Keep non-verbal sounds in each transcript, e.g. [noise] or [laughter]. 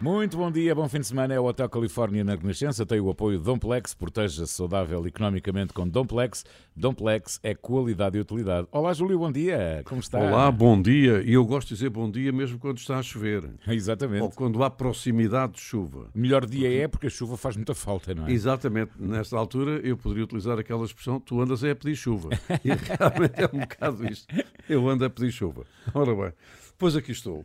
Muito bom dia, bom fim de semana. É o Hotel Califórnia na Renascença. Tem o apoio de Domplex. Proteja-se saudável economicamente com Domplex. Domplex é qualidade e utilidade. Olá, Júlio, bom dia. Como está? Olá, bom dia. E eu gosto de dizer bom dia mesmo quando está a chover. [laughs] Exatamente. Ou quando há proximidade de chuva. Melhor dia é porque a chuva faz muita falta, não é? Exatamente. Nesta altura eu poderia utilizar aquela expressão: tu andas é a pedir chuva. [laughs] E realmente é um bocado isto. Eu ando a pedir chuva. Ora bem, pois aqui estou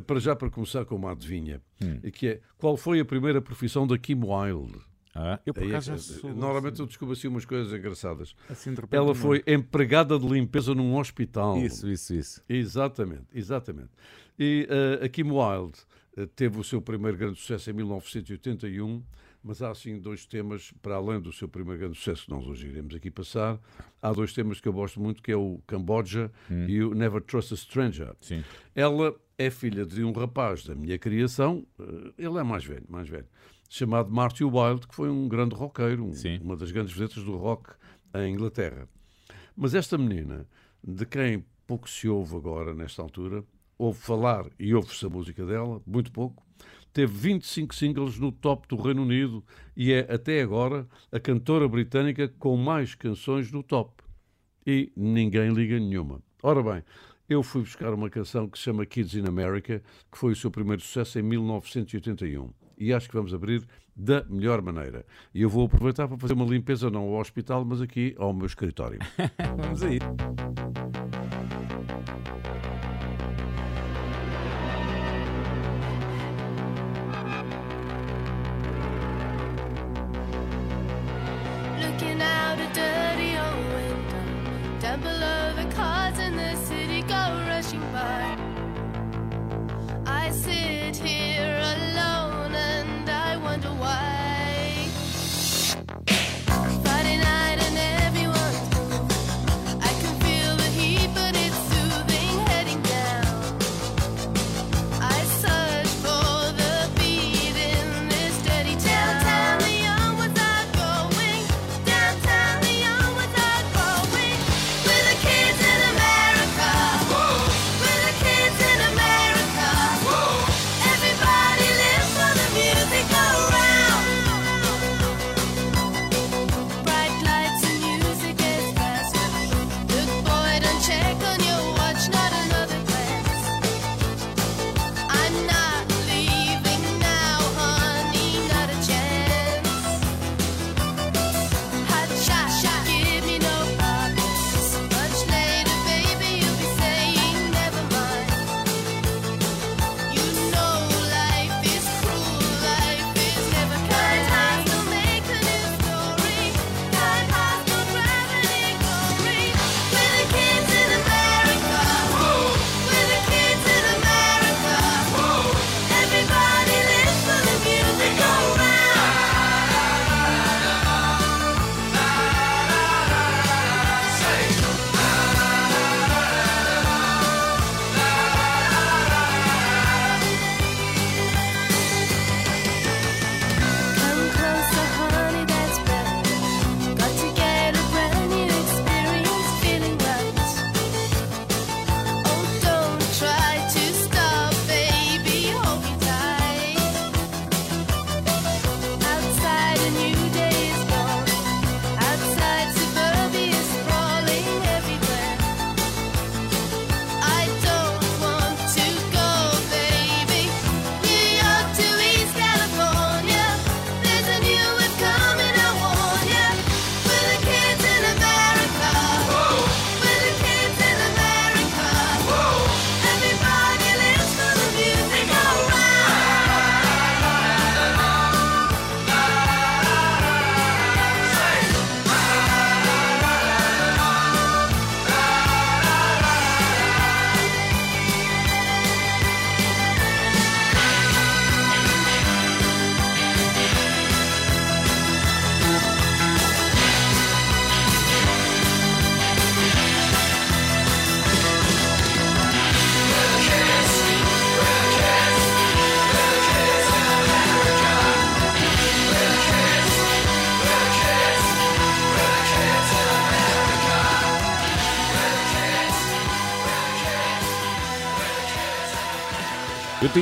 para já para começar com uma adivinha, hum. que é qual foi a primeira profissão da Kim Wilde? Ah, eu por acaso sou, Normalmente assim. eu descubro assim umas coisas engraçadas. Assim, repente, Ela foi não. empregada de limpeza num hospital. Isso, isso, isso. Exatamente, exatamente. E uh, a Kim Wilde uh, teve o seu primeiro grande sucesso em 1981, mas há assim dois temas, para além do seu primeiro grande sucesso, que nós hoje iremos aqui passar, há dois temas que eu gosto muito, que é o Camboja hum. e o Never Trust a Stranger. Sim. Ela é filha de um rapaz da minha criação, eh, ele é mais velho, mais velho, chamado Marty Wilde, que foi um grande roqueiro, um, uma das grandes vedetas do rock em Inglaterra. Mas esta menina, de quem pouco se ouve agora nesta altura, ouve falar e ouve-se a música dela, muito pouco, teve 25 singles no top do Reino Unido e é, até agora, a cantora britânica com mais canções no top. E ninguém liga nenhuma. Ora bem, eu fui buscar uma canção que se chama Kids in America, que foi o seu primeiro sucesso em 1981. E acho que vamos abrir da melhor maneira. E eu vou aproveitar para fazer uma limpeza não ao hospital, mas aqui ao meu escritório. [laughs] vamos aí. with a kid.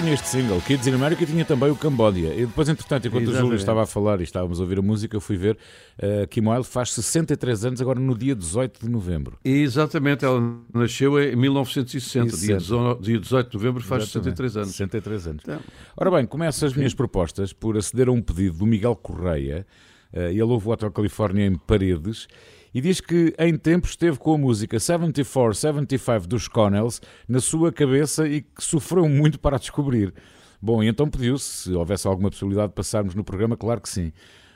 Tinha este single, Kids in America, e tinha também o Cambodia. E depois, entretanto, enquanto Exatamente. o Júlio estava a falar e estávamos a ouvir a música, eu fui ver uh, Kim Wilde faz 63 anos, agora no dia 18 de novembro. Exatamente, ela nasceu em 1960, dia, dia 18 de novembro faz Exatamente. 63 anos. 63 anos. Então, Ora bem, começo as minhas propostas por aceder a um pedido do Miguel Correia. Uh, ele ouve o Hotel Califórnia em Paredes e diz que em tempos esteve com a música 74-75 dos Connells na sua cabeça e que sofreu muito para a descobrir. Bom, e então pediu-se, se houvesse alguma possibilidade de passarmos no programa, claro que sim.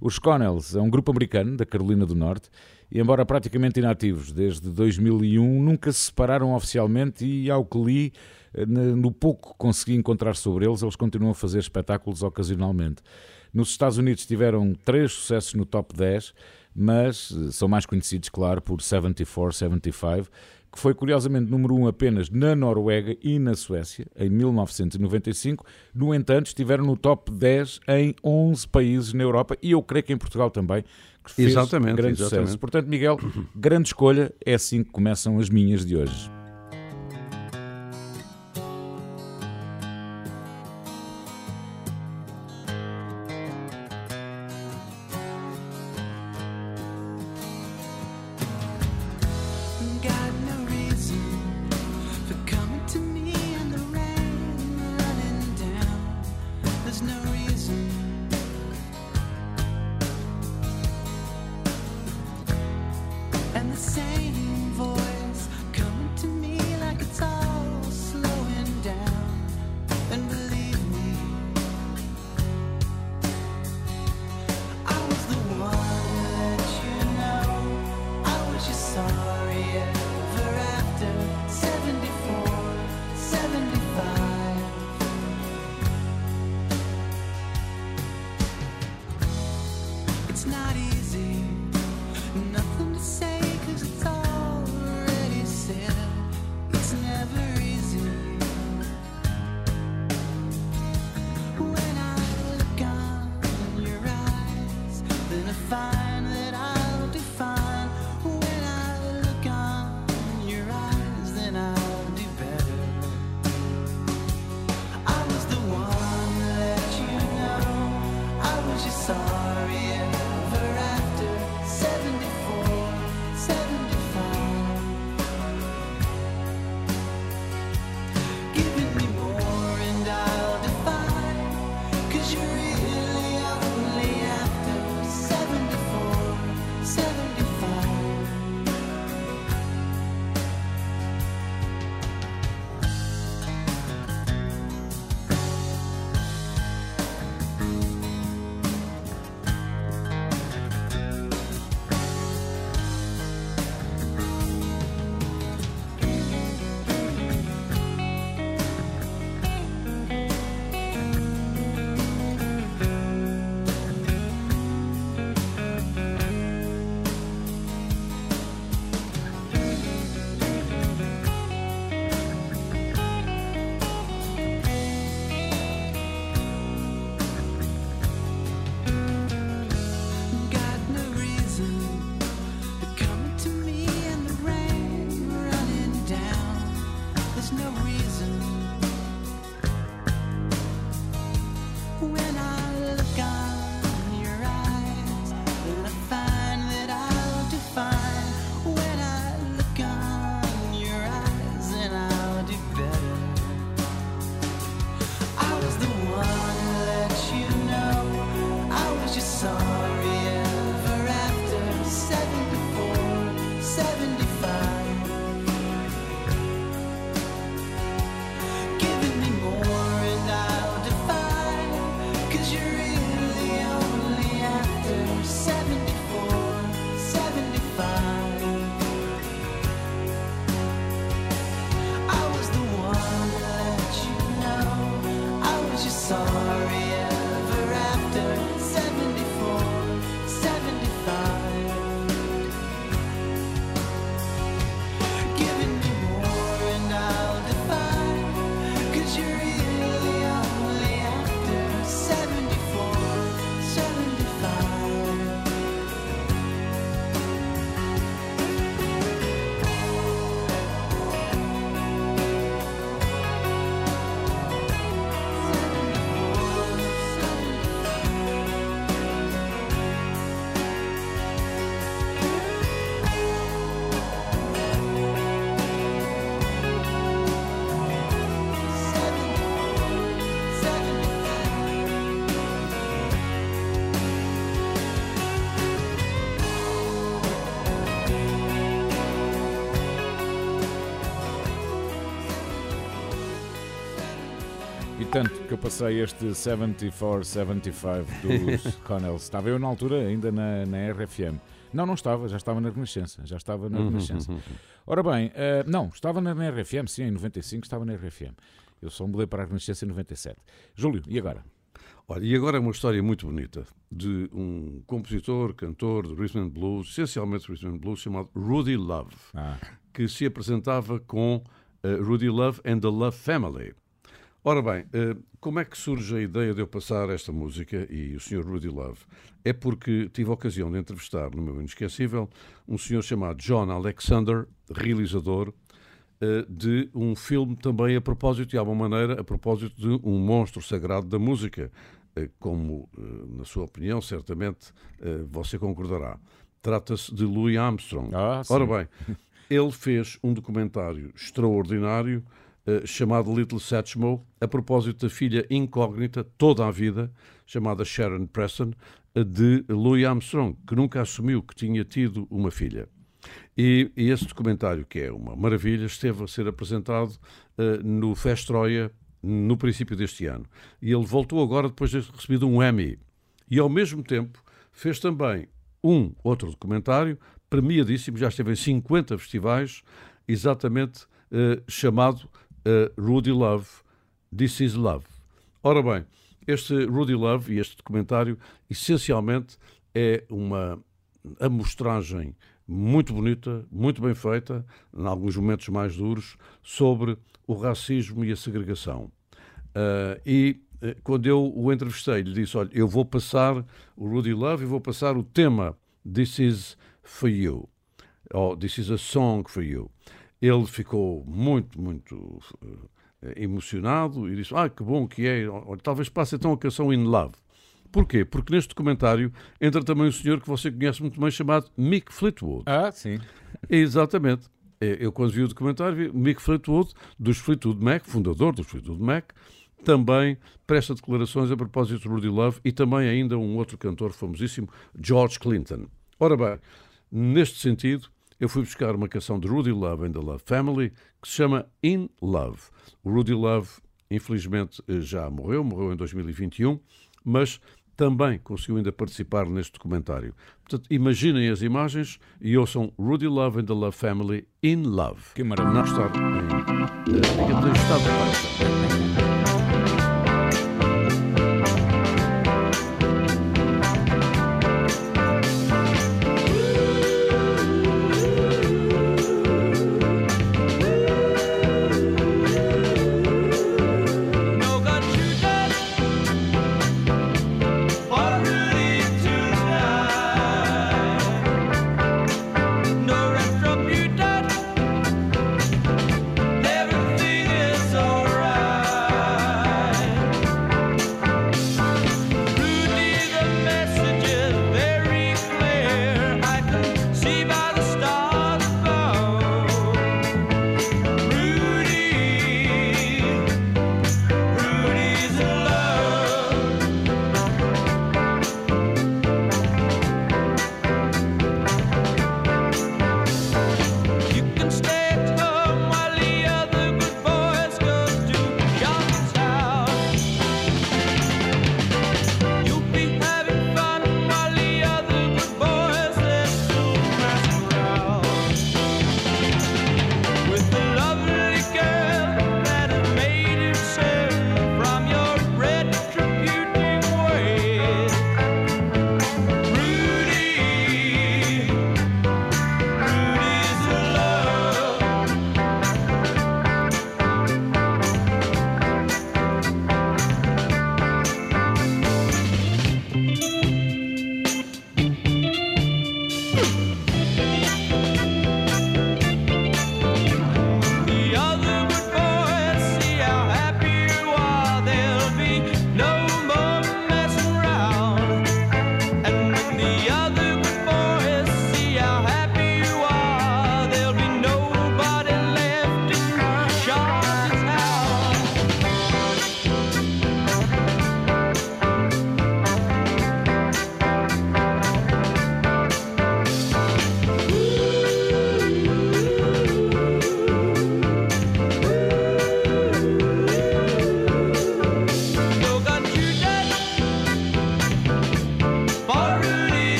Os Connells é um grupo americano da Carolina do Norte e, embora praticamente inativos desde 2001, nunca se separaram oficialmente e, ao que li, eh, no pouco que consegui encontrar sobre eles, eles continuam a fazer espetáculos ocasionalmente. Nos Estados Unidos tiveram três sucessos no top 10 mas eh, são mais conhecidos, claro, por 74, 75, que foi curiosamente número 1 um apenas na Noruega e na Suécia, em 1995. No entanto, estiveram no top 10 em 11 países na Europa e eu creio que em Portugal também, que fez exatamente, grande exatamente. sucesso. Portanto, Miguel, grande escolha, é assim que começam as minhas de hoje. Eu passei este 74-75 dos [laughs] Connells. Estava eu na altura ainda na, na RFM. Não, não estava, já estava na Renascença. Já estava na uhum, Renascença. Uhum, uhum. Ora bem, uh, não, estava na, na RFM, sim, em 95 estava na RFM. Eu só mudei para a Renascença em 97. Júlio, e agora? Olha, e agora é uma história muito bonita de um compositor, cantor de rhythm blues, essencialmente rhythm blues, chamado Rudy Love, ah. que se apresentava com uh, Rudy Love and the Love Family. Ora bem, uh, como é que surge a ideia de eu passar esta música e o Sr. Rudy Love? É porque tive a ocasião de entrevistar no meu inesquecível um senhor chamado John Alexander, realizador uh, de um filme também a propósito, de alguma maneira, a propósito de um monstro sagrado da música, uh, como, na sua opinião, certamente você concordará. Trata-se de Louis Armstrong. Ah, Ora bem, ele fez um documentário extraordinário uh, chamado Little Satchmo, a propósito da filha incógnita, toda a vida, chamada Sharon Preston, uh, de Louis Armstrong, que nunca assumiu que tinha tido uma filha. E, e esse documentário, que é uma maravilha, esteve a ser apresentado uh, no Festroia no princípio deste ano. E ele voltou agora depois de ter recebido um Emmy. E ao mesmo tempo fez também um outro documentário premiadíssimo, já esteve em 50 festivais, exatamente chamado Rudy Love, This Is Love. Ora bem, este Rudy Love e este documentário, essencialmente, é uma amostragem muito bonita, muito bem feita, em alguns momentos mais duros, sobre o racismo e a segregação. Uh, e quando eu o entrevistei, lhe disse: Olha, eu vou passar o Rudy Love e vou passar o tema This Is for You, ou This is a Song for You. Ele ficou muito, muito uh, emocionado e disse: Ah, que bom que é, talvez passe então a canção In Love. Porquê? Porque neste documentário entra também um senhor que você conhece muito bem chamado Mick Fleetwood. Ah, sim. Exatamente. É, eu, quando vi o documentário, vi Mick Fleetwood, dos Fleetwood Mac, fundador dos Fleetwood Mac, também presta declarações a propósito de Rudy Love e também ainda um outro cantor famosíssimo, George Clinton. Ora bem, neste sentido, eu fui buscar uma canção de Rudy Love and the Love Family que se chama In Love. O Rudy Love, infelizmente, já morreu, morreu em 2021, mas também conseguiu ainda participar neste documentário. Portanto, imaginem as imagens e ouçam Rudy Love and the Love Family In Love. Que maravilha. Não estar em, digamos, em estado de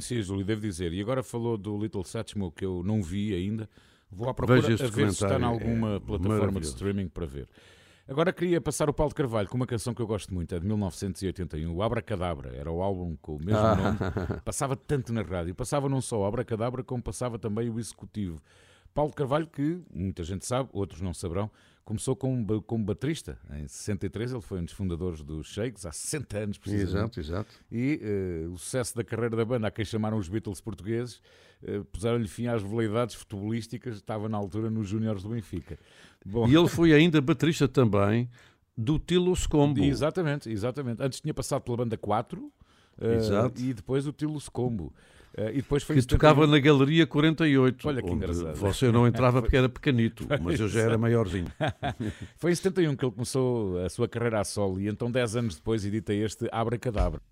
conhecia, Júlio, devo dizer. E agora falou do Little Satchmo que eu não vi ainda. Vou à procura a ver se está em alguma é plataforma de streaming para ver. Agora queria passar o Paulo de Carvalho com uma canção que eu gosto muito, é de 1981, o Abracadabra. Era o álbum com o mesmo ah. nome. [laughs] Passava tanto na rádio. Passava não só o Abracadabra, como passava também o Executivo. Paulo de Carvalho, que muita gente sabe, outros não saberão, começou como, como baterista. Em 63 ele foi um dos fundadores dos Shakes, há 60 anos precisamente. Exato, exato. E uh, o sucesso da carreira da banda, a quem chamaram os Beatles portugueses, uh, puseram-lhe fim às veleidades futebolísticas, estava na altura nos Júniores do Benfica. Bom. E ele foi ainda baterista também do Tilo Scombo. Exatamente, exatamente. Antes tinha passado pela banda 4 uh, eh, e depois o Tilo Scombo. Uh, e depois foi que tocava na Galeria 48. Olha que engraçado. Você não entrava porque era pequenito, mas eu já era maiorzinho. [laughs] foi em 71 que ele começou a sua carreira a solo e então 10 anos depois edita este Abra Cadabra.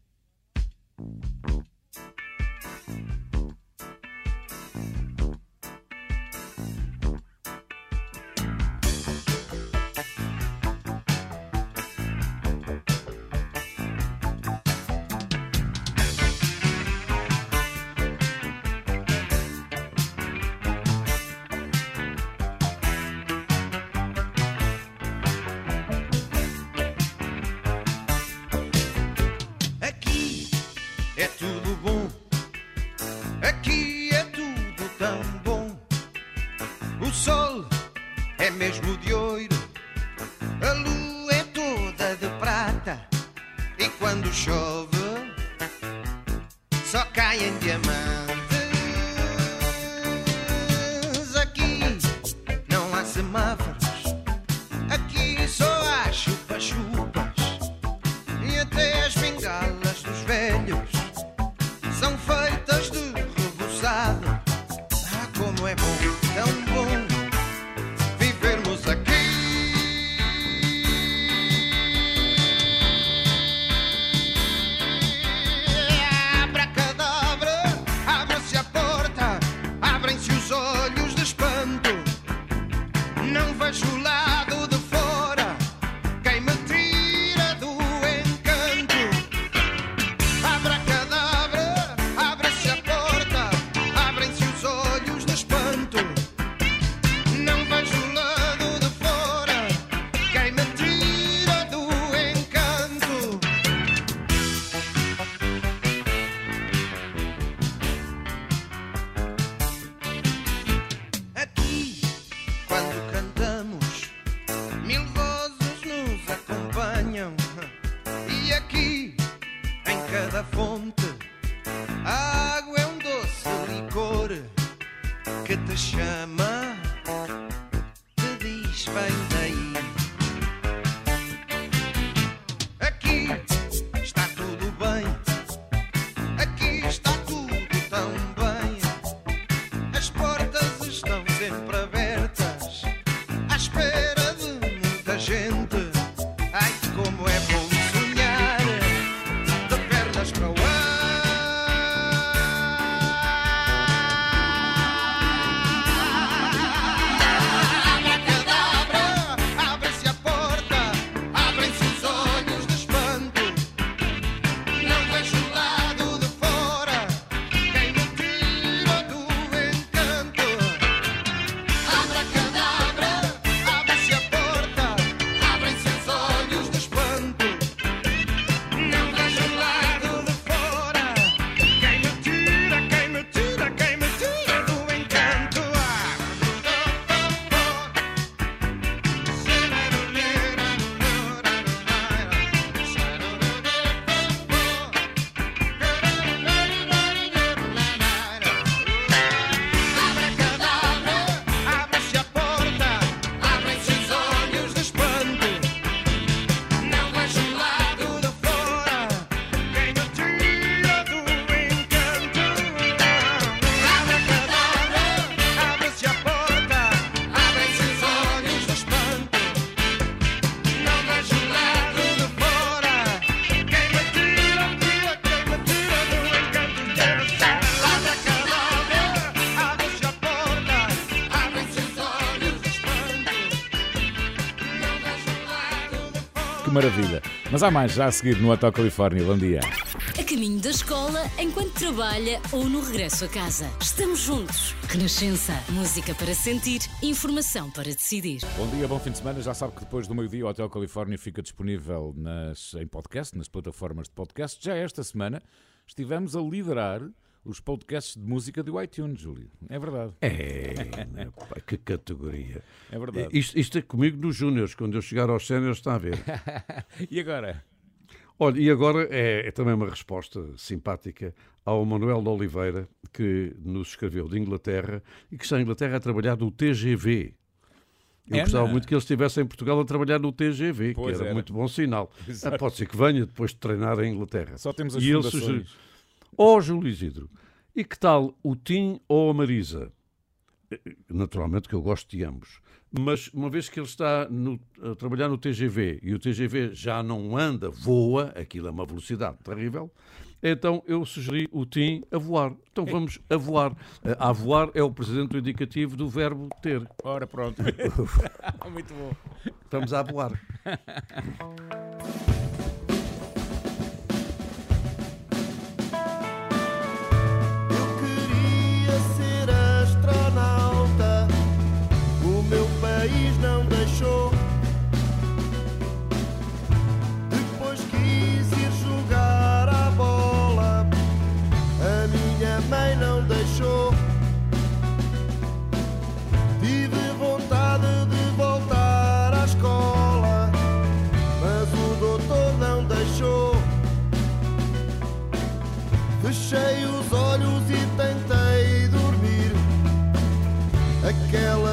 Mas há mais já a seguir no Hotel Califórnia. Bom dia. caminho da escola, enquanto trabalha ou no regresso a casa. Estamos juntos. Renascença. Música para sentir, informação para decidir. Bom dia, bom fim de semana. Já sabe que depois do meio-dia o Hotel Califórnia fica disponível nas, em podcast, nas plataformas de podcast. Já esta semana estivemos a liderar os podcasts de música do iTunes, Júlio. É verdade. É, né, que categoria. É verdade. Isto, isto é comigo nos Júniors. Quando eu chegar aos Séniores, está a ver. [laughs] e agora? Olha, e agora é, é, também uma resposta simpática ao Manuel de Oliveira, que nos escreveu de Inglaterra e que está em Inglaterra a trabalhar no TGV. Eu é, gostava não. muito que ele estivesse em Portugal a trabalhar no TGV, pois que era, era, muito bom sinal. [laughs] Ah, pode ser que venha depois de treinar em Inglaterra. Só temos as e ele sugeriu, Ó oh, Júlio Isidro, e que tal o Tim ou a Marisa? Naturalmente que eu gosto de ambos. Mas uma vez que ele está no, a trabalhar no TGV e o TGV já não anda, voa, aquilo é uma velocidade terrível, então eu sugeri o Tim a voar. Então vamos a voar. A voar é o presente indicativo do verbo ter. Ora, pronto. [laughs] Muito bom. Estamos a voar. [laughs] país não deixou. Depois quis ir jogar a bola, a minha mãe não deixou. Tive vontade de voltar à escola, mas o doutor não deixou. Fechei os olhos e tentei dormir. Aquela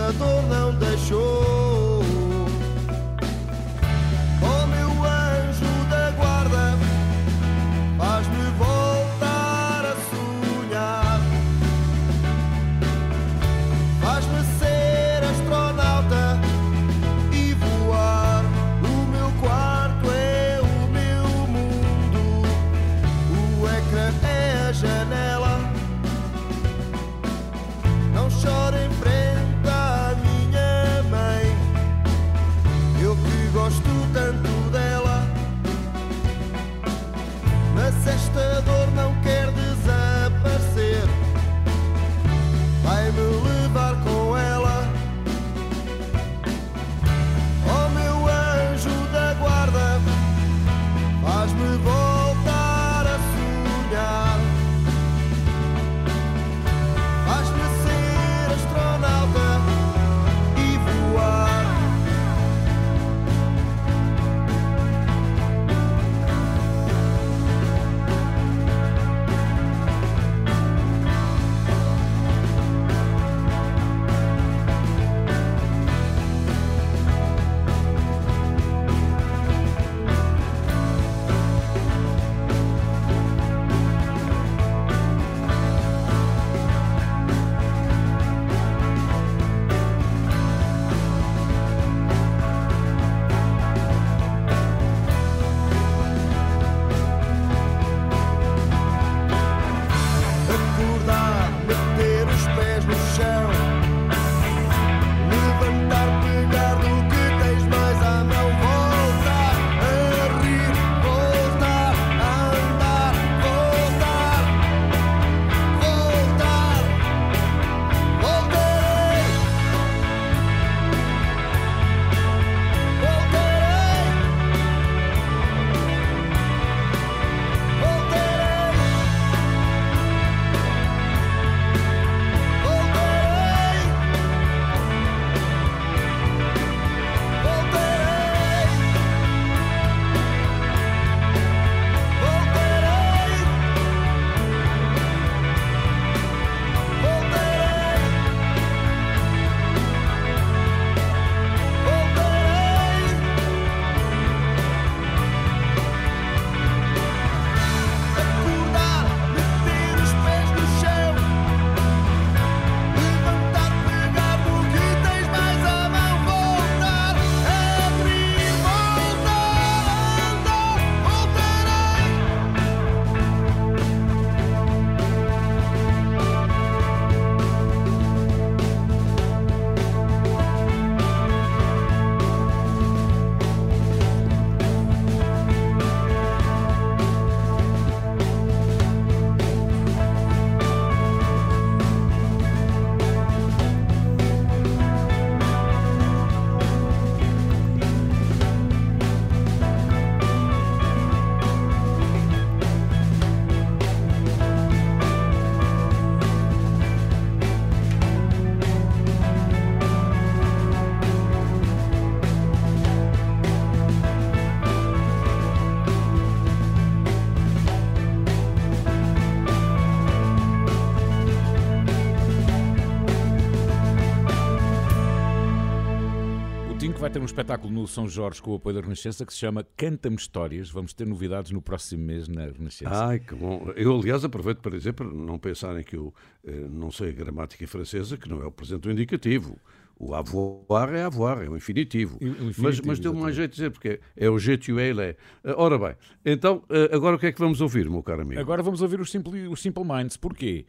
ter um espetáculo no São Jorge com o apoio da Renascença que se chama Canta-me Histórias. Vamos ter novidades no próximo mês na Renascença. Ai, que bom. Eu, aliás, aproveito para dizer, para não pensarem que eu eh, não sei a gramática francesa, que não é o presente indicativo. O avoir é avoir, é o infinitivo. O infinitivo mas mas deu mais jeito de dizer, porque é o je, tu, ele é. Ora bem, então, eh, agora o que é que vamos ouvir, meu caro amigo? Agora vamos ouvir os Simple, os Simple Minds. Porquê?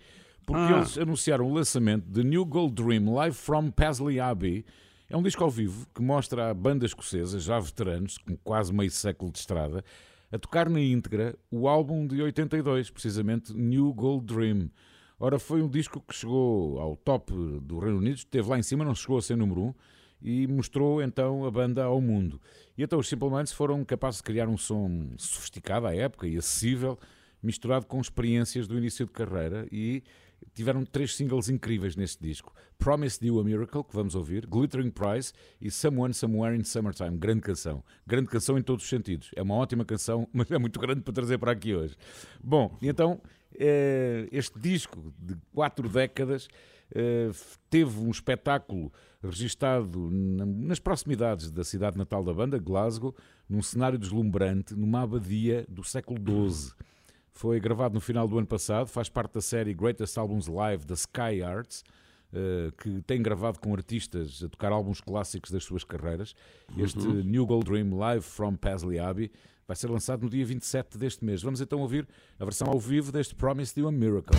Porque ah. eles anunciaram o lançamento de New Gold Dream Live from Paisley Abbey. É um disco ao vivo que mostra a banda escocesa, já veteranos, com quase meio século de estrada, a tocar na íntegra o álbum de 82, precisamente New Gold Dream. Ora, foi um disco que chegou ao top do Reino Unido, esteve lá em cima, não chegou a ser número 1, um, e mostrou então a banda ao mundo. E então os Simple Minds foram capazes de criar um som sofisticado à época e acessível, misturado com experiências do início de carreira e tiveram três singles incríveis neste disco: Promised You a Miracle, que vamos ouvir, Glittering Prize e Someone Somewhere in Summertime. Grande canção. Grande canção em todos os sentidos. É uma ótima canção, [laughs] mas é muito grande para trazer para aqui hoje. Bom, então, eh, este disco de quatro décadas. Eh, teve um espetáculo registado nas proximidades da cidade natal da banda, Glasgow, num cenário deslumbrante, numa abadia do século XII. Foi gravado no final do ano passado, faz parte da série Greatest Albums Live da Sky Arts, que tem gravado com artistas a tocar álbuns clássicos das suas carreiras. Este uhum. New Gold Dream Live from Paisley Abbey vai ser lançado no dia 27 deste mês. Vamos então ouvir a versão ao vivo deste Promise You a Miracle.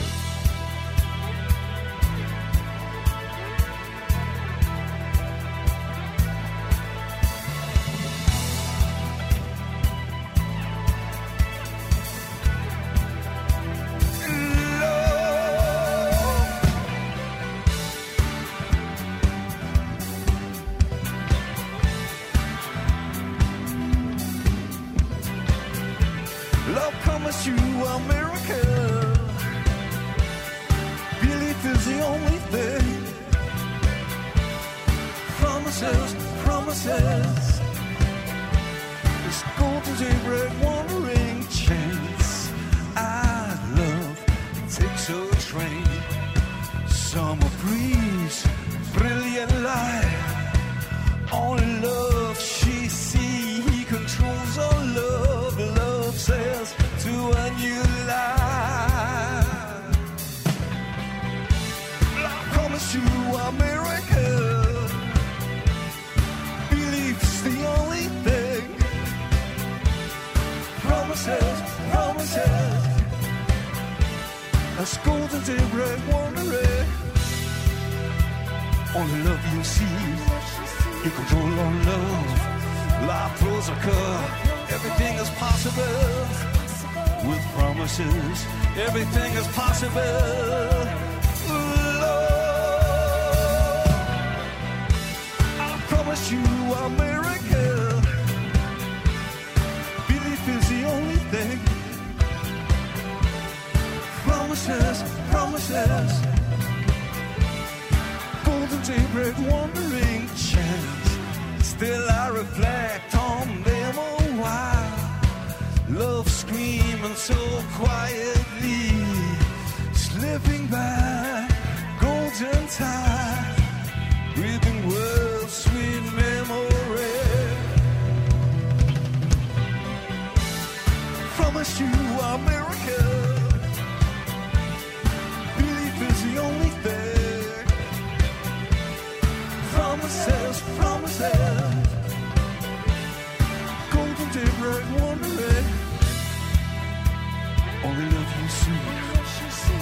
Only love you see,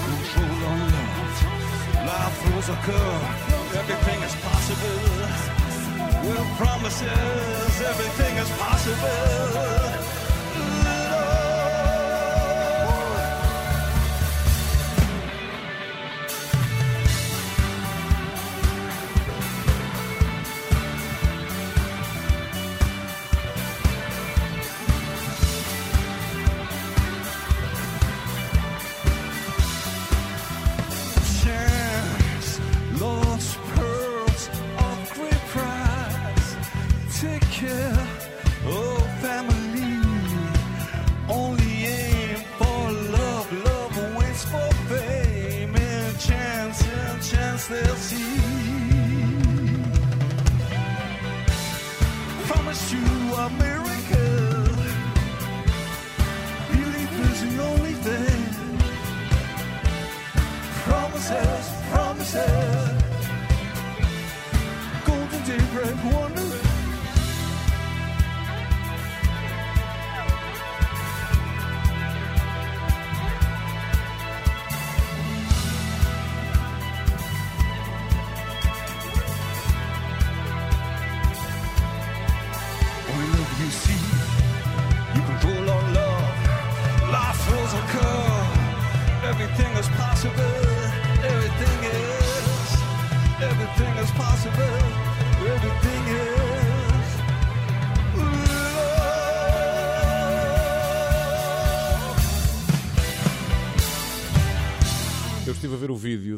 control on love. Life throws a curve, everything is possible. With promises, everything is possible.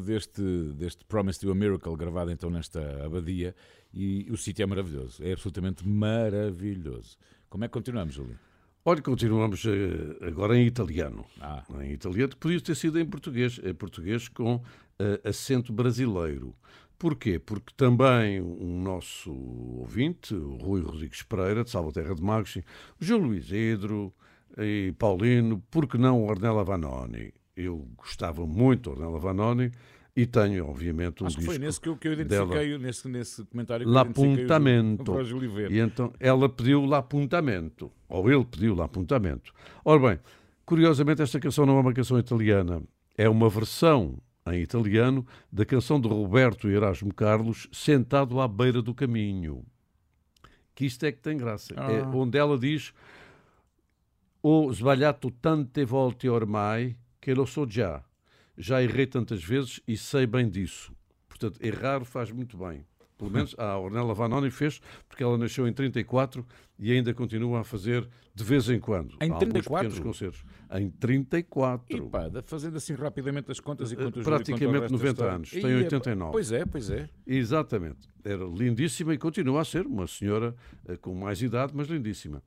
Deste, deste Promise to a Miracle gravado então nesta abadia e o sítio é maravilhoso, é absolutamente maravilhoso. Como é que continuamos, Júlio? Olha, continuamos uh, agora em italiano. Ah. Em italiano, que podia ter sido em português, em português com uh, acento brasileiro. Porquê? Porque também o nosso ouvinte, o Rui Rodrigues Pereira, de Salvaterra de Magos, João Luís Edro e Paulino, porque não o Ornella Vanoni? Eu gostava muito do Ornella Vanoni e tenho, obviamente, um Acho que foi nesse que eu, que eu identifiquei, dela. nesse, nesse comentário que L'apuntamento. E então ela pediu l'apuntamento, ou ele pediu l'apuntamento. Ora bem, curiosamente esta canção não é uma canção italiana, é uma versão em italiano da canção de Roberto Erasmo Carlos, Sentado à beira do caminho. Que isto é que tem graça. É ah. É onde ela diz Ho sbagliato tante volte ormai che lo so già já errei tantas vezes e sei bem disso. Portanto, errar faz muito bem. Pelo menos a Ornella Vanoni fez, porque ela nasceu em 34 e ainda continua a fazer de vez em quando. Em 34? pequenos concertos. Em 34. E pá, fazendo assim rapidamente as contas enquanto Praticamente 90 anos. Tem 89. Pois é, pois é. Exatamente. Era lindíssima e continua a ser uma senhora eh, com mais idade, mas lindíssima.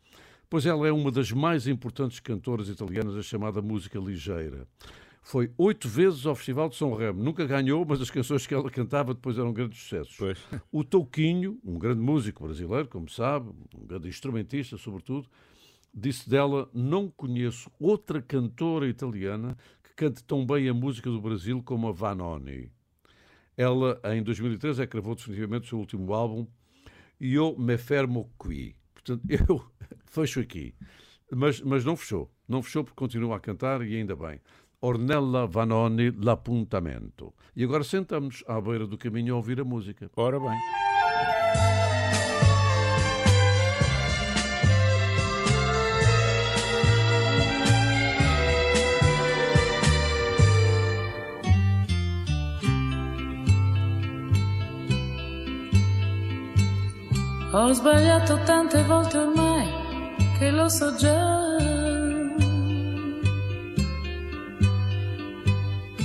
Pois ela é uma das mais importantes cantoras italianas da chamada música ligeira foi oito vezes ao Festival de São Remo. Nunca ganhou, mas as canções que ela cantava depois eram grandes sucessos. Pois. [laughs] O Touquinho, um grande músico brasileiro, como sabe, um grande instrumentista, sobretudo, disse dela: Não conheço outra cantora italiana que cante tão bem a música do Brasil como a Vanoni. Ela, em 2013, é que gravou definitivamente o seu último álbum, Io me fermo qui. Portanto, [laughs] eu fecho aqui. Mas, mas não fechou. Não fechou porque continua a cantar e ainda bem. Ornella Vanoni, L'Appuntamento. E agora sentamos à beira do caminho a ouvir a música. Ora bem. Ho sbagliato tante volte ormai che lo so già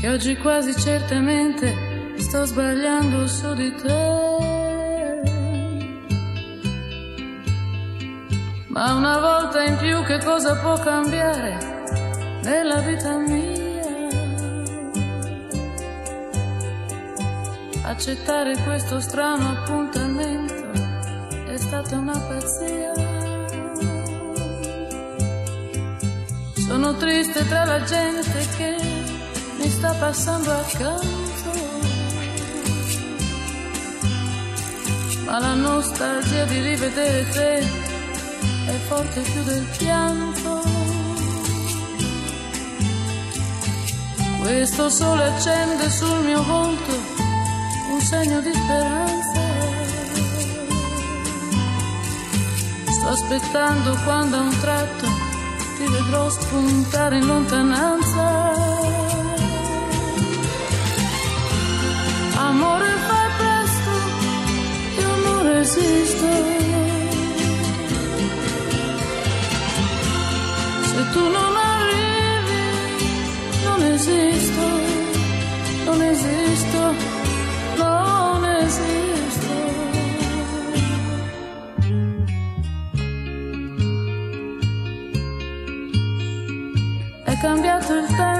E oggi quasi certamente sto sbagliando su di te. Ma una volta in più che cosa può cambiare nella vita mia? Accettare questo strano appuntamento è stata una pazzia. Sono triste tra la gente che mi sta passando accanto. Ma la nostalgia di rivedere te è forte più del pianto. Questo sole accende sul mio volto un segno di speranza. Sto aspettando quando a un tratto ti vedrò spuntare in lontananza. Amore fai presto, io non resisto. Se tu non arrivi, non esisto, non esisto, non esisto. Cambiato il tempo,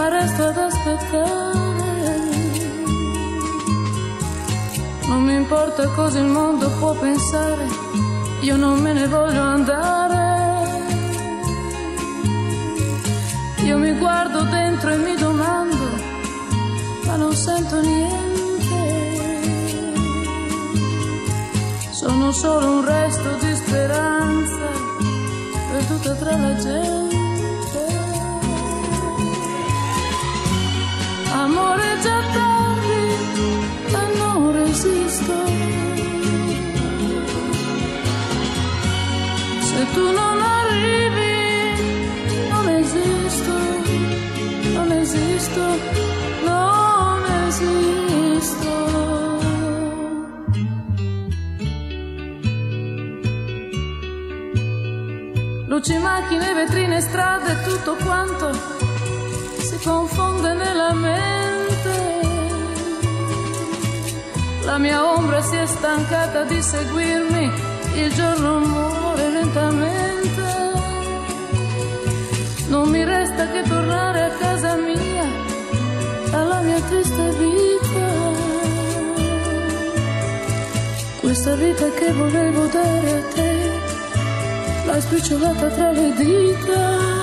ma resto ad aspettare. Non mi importa cosa il mondo può pensare, io non me ne voglio andare. Io mi guardo dentro e mi domando, ma non sento niente. Sono solo un resto di speranza, perduta tra la gente. Già tardi non resisto. Se tu non arrivi, non esisto, non esisto. Luci, macchine, vetrine, strade, tutto quanto si confonde nella mente. La mia ombra si è stancata di seguirmi, il giorno muore lentamente. Non mi resta che tornare a casa mia, alla mia triste vita. Questa vita che volevo dare a te, l'hai spicciolata tra le dita.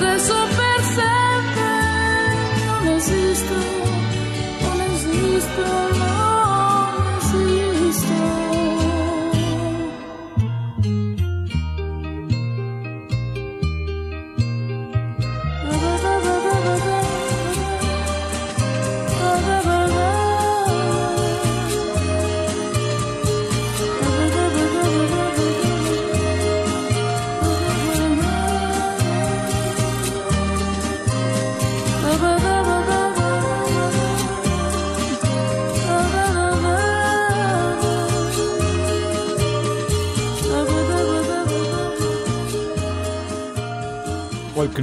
there's a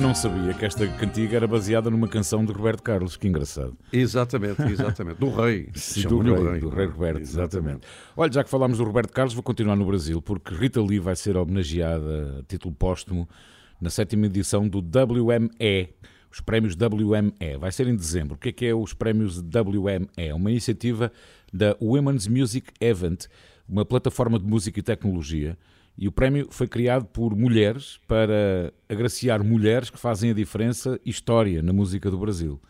não sabia que esta cantiga era baseada numa canção de Roberto Carlos, que engraçado. Exatamente, exatamente. Do rei. [laughs] Sim, do rei, o do rei Roberto, exatamente. Olha, já que falámos do Roberto Carlos, vou continuar no Brasil, porque Rita Lee vai ser homenageada a título póstumo na sétima edição do WME, os prémios WME. Vai ser em dezembro. O que é que é os prémios WME? É uma iniciativa da Women's Music Event, uma plataforma de música e tecnologia. E o prémio foi criado por mulheres para agraciar mulheres que fazem a diferença e história na música do Brasil.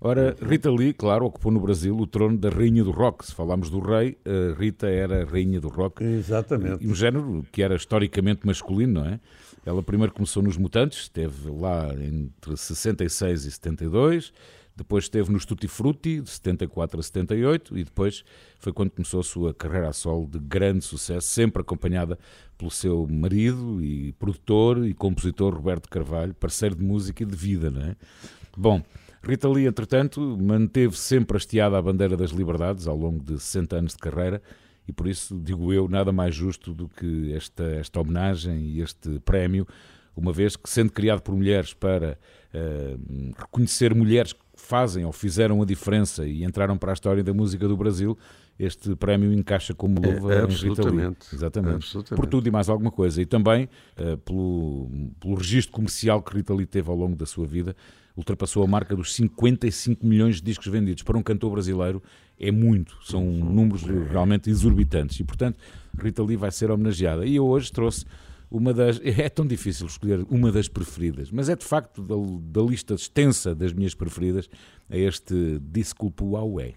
Ora, Rita Lee, claro, ocupou no Brasil o trono da rainha do rock. Se falámos do rei, a Rita era a rainha do rock. Exatamente. E um género que era historicamente masculino, não é? Ela primeiro começou nos Mutantes, esteve lá entre 66 e 72, depois esteve nos Tutti Frutti, de 74 a 78, e depois foi quando começou a sua carreira a solo de grande sucesso, sempre acompanhada pelo seu marido e produtor e compositor Roberto Carvalho, parceiro de música e de vida, não é? Bom, Rita Lee, entretanto, manteve sempre hasteada a bandeira das liberdades ao longo de 60 anos de carreira e por isso, digo eu, nada mais justo do que esta, esta homenagem e este prémio, uma vez que, sendo criado por mulheres para uh, reconhecer mulheres que fazem ou fizeram a diferença e entraram para a história da música do Brasil, este prémio encaixa como luva É, em Rita Lee. absolutamente. Exatamente. Absolutamente. Por tudo e mais alguma coisa. E também uh, pelo, pelo registro comercial que Rita Lee teve ao longo da sua vida, ultrapassou a marca dos 55 milhões de discos vendidos. Para um cantor brasileiro é muito, são números realmente exorbitantes. E, portanto, Rita Lee vai ser homenageada. E eu hoje trouxe uma das. [laughs] É tão difícil escolher uma das preferidas, mas é de facto da, da lista extensa das minhas preferidas, é este Disculpo Aué.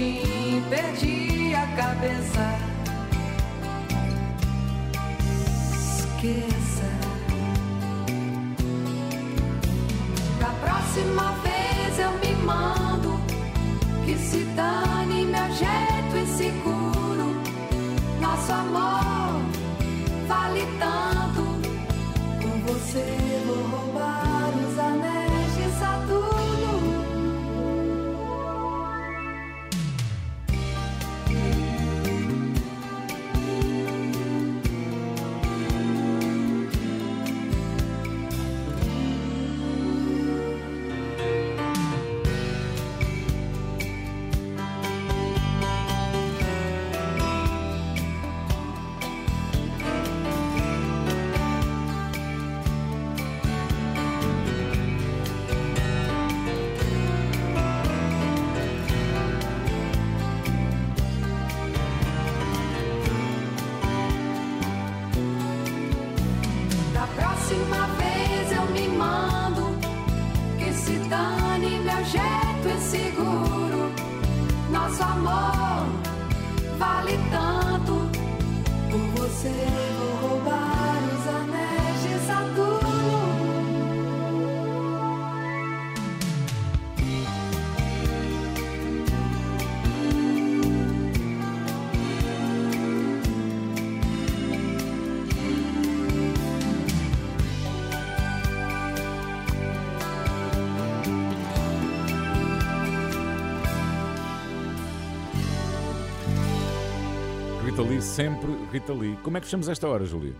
You. Rita Lee, sempre Rita Lee. Como é que fechamos esta hora, Júlio?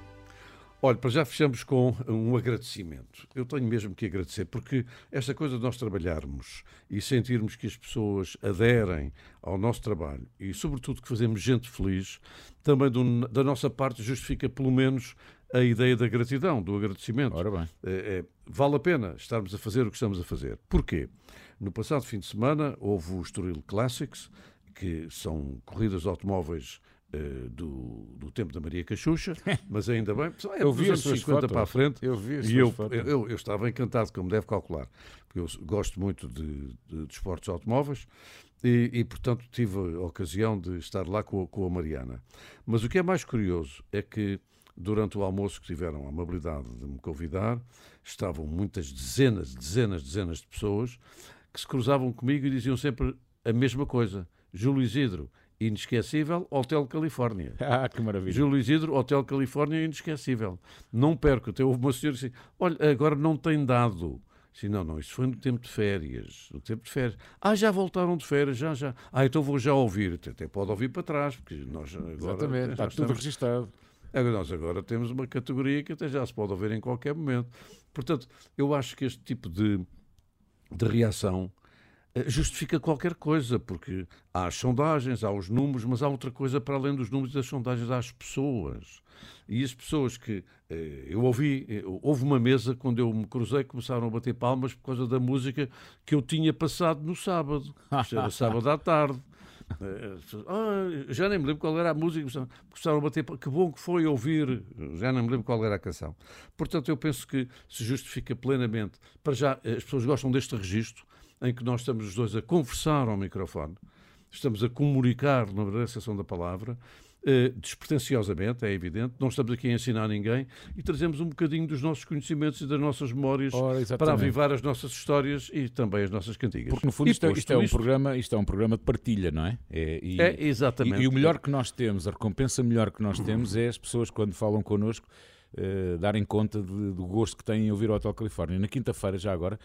Olha, para já fechamos com um agradecimento. Eu tenho mesmo que agradecer, porque esta coisa de nós trabalharmos e sentirmos que as pessoas aderem ao nosso trabalho e, sobretudo, que fazemos gente feliz, também do- da nossa parte justifica pelo menos a ideia da gratidão, do agradecimento. Ora bem. É, é, vale a pena estarmos a fazer o que estamos a fazer. Porquê? No passado fim de semana houve o Estoril Classics, que são corridas de automóveis do, do tempo da Maria Cachucha, [laughs] mas ainda bem, é Eu vi as suas 50 fotos. para a frente. Eu vi as e eu, fotos. eu, eu estava encantado, como deve calcular, porque eu gosto muito de, de, de esportes automóveis e, e, portanto, tive a ocasião de estar lá com, com a Mariana. Mas o que é mais curioso é que, durante o almoço que tiveram a amabilidade de me convidar, estavam muitas dezenas, dezenas, dezenas de pessoas que se cruzavam comigo e diziam sempre a mesma coisa. Júlio Isidro, inesquecível, Hotel Califórnia. [laughs] Ah, que maravilha. Júlio Isidro, Hotel Califórnia, é inesquecível. Não perco. Até houve uma senhora que disse: Olha, agora não tem dado. Sim, não, não, isso foi no tempo de férias. No tempo de férias. Ah, já voltaram de férias, já, já. Ah, então vou já ouvir. Até- pode ouvir para trás, porque nós agora. Exatamente, está tudo registado. Nós agora temos uma categoria que até já se pode ouvir em qualquer momento. Portanto, eu acho que este tipo de, de reação justifica qualquer coisa, porque há as sondagens, há os números, mas há outra coisa para além dos números e das sondagens, há as pessoas. E as pessoas que eh, eu ouvi, eh, houve uma mesa quando eu me cruzei, começaram a bater palmas por causa da música que eu tinha passado no sábado. Era sábado à tarde. [laughs] Eh, ah, já nem me lembro qual era a música, começaram- a bater. palmas. Que bom que foi ouvir, já nem me lembro qual era a canção. Portanto, eu penso que se justifica plenamente. Para já, eh, as pessoas gostam deste registro em que nós estamos os dois a conversar ao microfone, estamos a comunicar, na verdadeira da palavra, eh, despretensiosamente, é evidente, não estamos aqui a ensinar ninguém e trazemos um bocadinho dos nossos conhecimentos e das nossas memórias Ora, para avivar as nossas histórias e também as nossas cantigas. Porque no fundo isto, é, isto é um isto- programa, isto é um programa de partilha, não é? É, e, É, exatamente. E, e o melhor que nós temos, a recompensa melhor que nós temos é as pessoas quando falam connosco eh, darem conta de- do gosto que têm em ouvir o Hotel Califórnia. Na quinta-feira, já agora,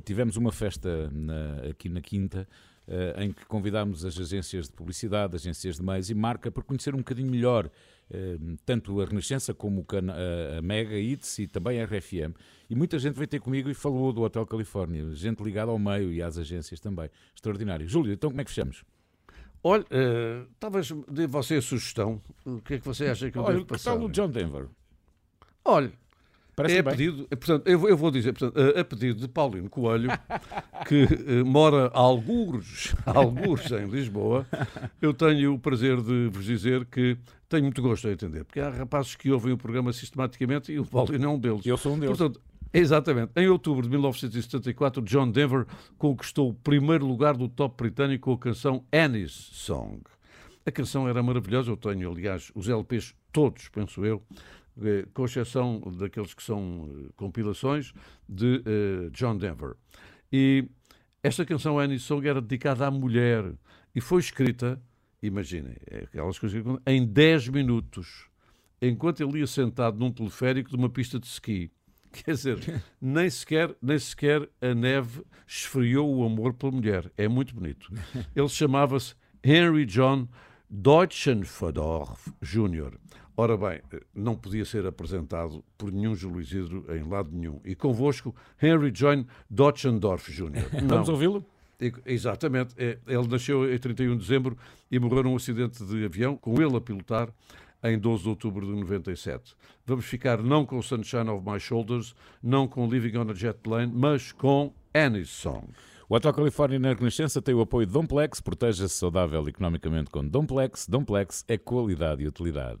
tivemos uma festa na- aqui na Quinta eh, em que convidámos as agências de publicidade, agências de meios e marca para conhecer um bocadinho melhor eh, tanto a Renascença como a, a Mega Hits e também a RFM. E muita gente veio ter comigo e falou do Hotel Califórnia, gente ligada ao meio e às agências também. Extraordinário. Júlio, então como é que fechamos? Olha, eh, talvez dê você a sugestão. O que é que você acha que eu Olha, devo passar? tal o John Denver? Olha, Parece é bem. pedido, é, portanto, eu, vou- eu vou dizer, portanto, a, pedido de Paulino Coelho, [laughs] que eh, mora a algures, a [laughs] algures em Lisboa, eu tenho o prazer de vos dizer que tenho muito gosto a entender, porque há rapazes que ouvem o programa sistematicamente e o Paulino é um deles. Eu sou um deles. Portanto, exatamente. Em outubro de 1974, John Denver conquistou o primeiro lugar do top britânico com a canção Annie's Song. A canção era maravilhosa, eu tenho, aliás, os LPs todos, penso eu, com exceção daqueles que são eh, compilações de eh, John Denver. E esta canção Annie's Song era dedicada à mulher e foi escrita, imaginem, é aquelas coisas que em 10 minutos, enquanto ele ia sentado num teleférico de uma pista de ski. [laughs] Quer dizer, nem sequer, nem sequer a neve esfriou o amor pela mulher. É muito bonito. [laughs] Ele chamava-se Henry John Deutschenfadorf Jr. Ora bem, não podia ser apresentado por nenhum Júlio Isidro em lado nenhum. E convosco, Henry John Deutschendorf Jr. [laughs] Vamos ouvi-lo? Exatamente. É, Ele nasceu em 31 de dezembro e morreu num acidente de avião, com ele a pilotar, em 12 de outubro de 97. Vamos ficar não com Sunshine of My Shoulders, não com Living on a Jet Plane, mas com Annie's Song. O Hotel Califórnia na Renascença tem o apoio de Domplex, proteja-se saudável economicamente com Domplex. Domplex é qualidade e utilidade.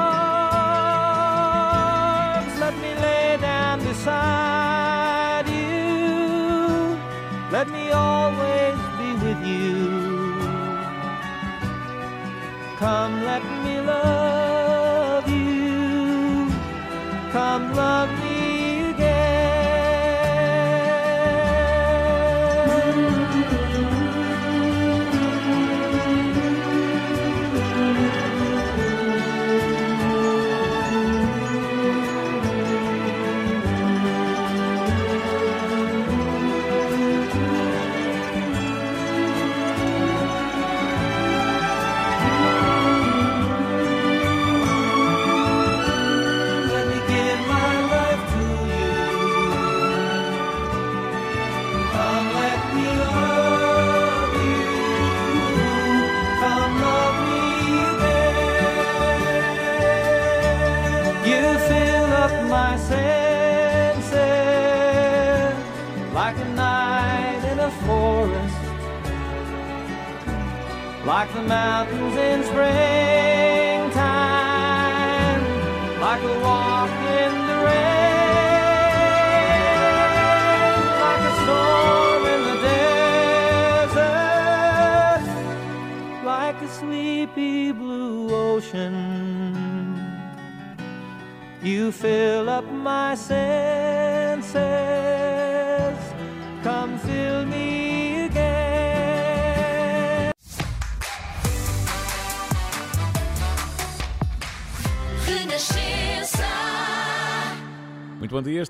Let me lay down beside you. Let me always be with you. Come, let me love you. Come, love me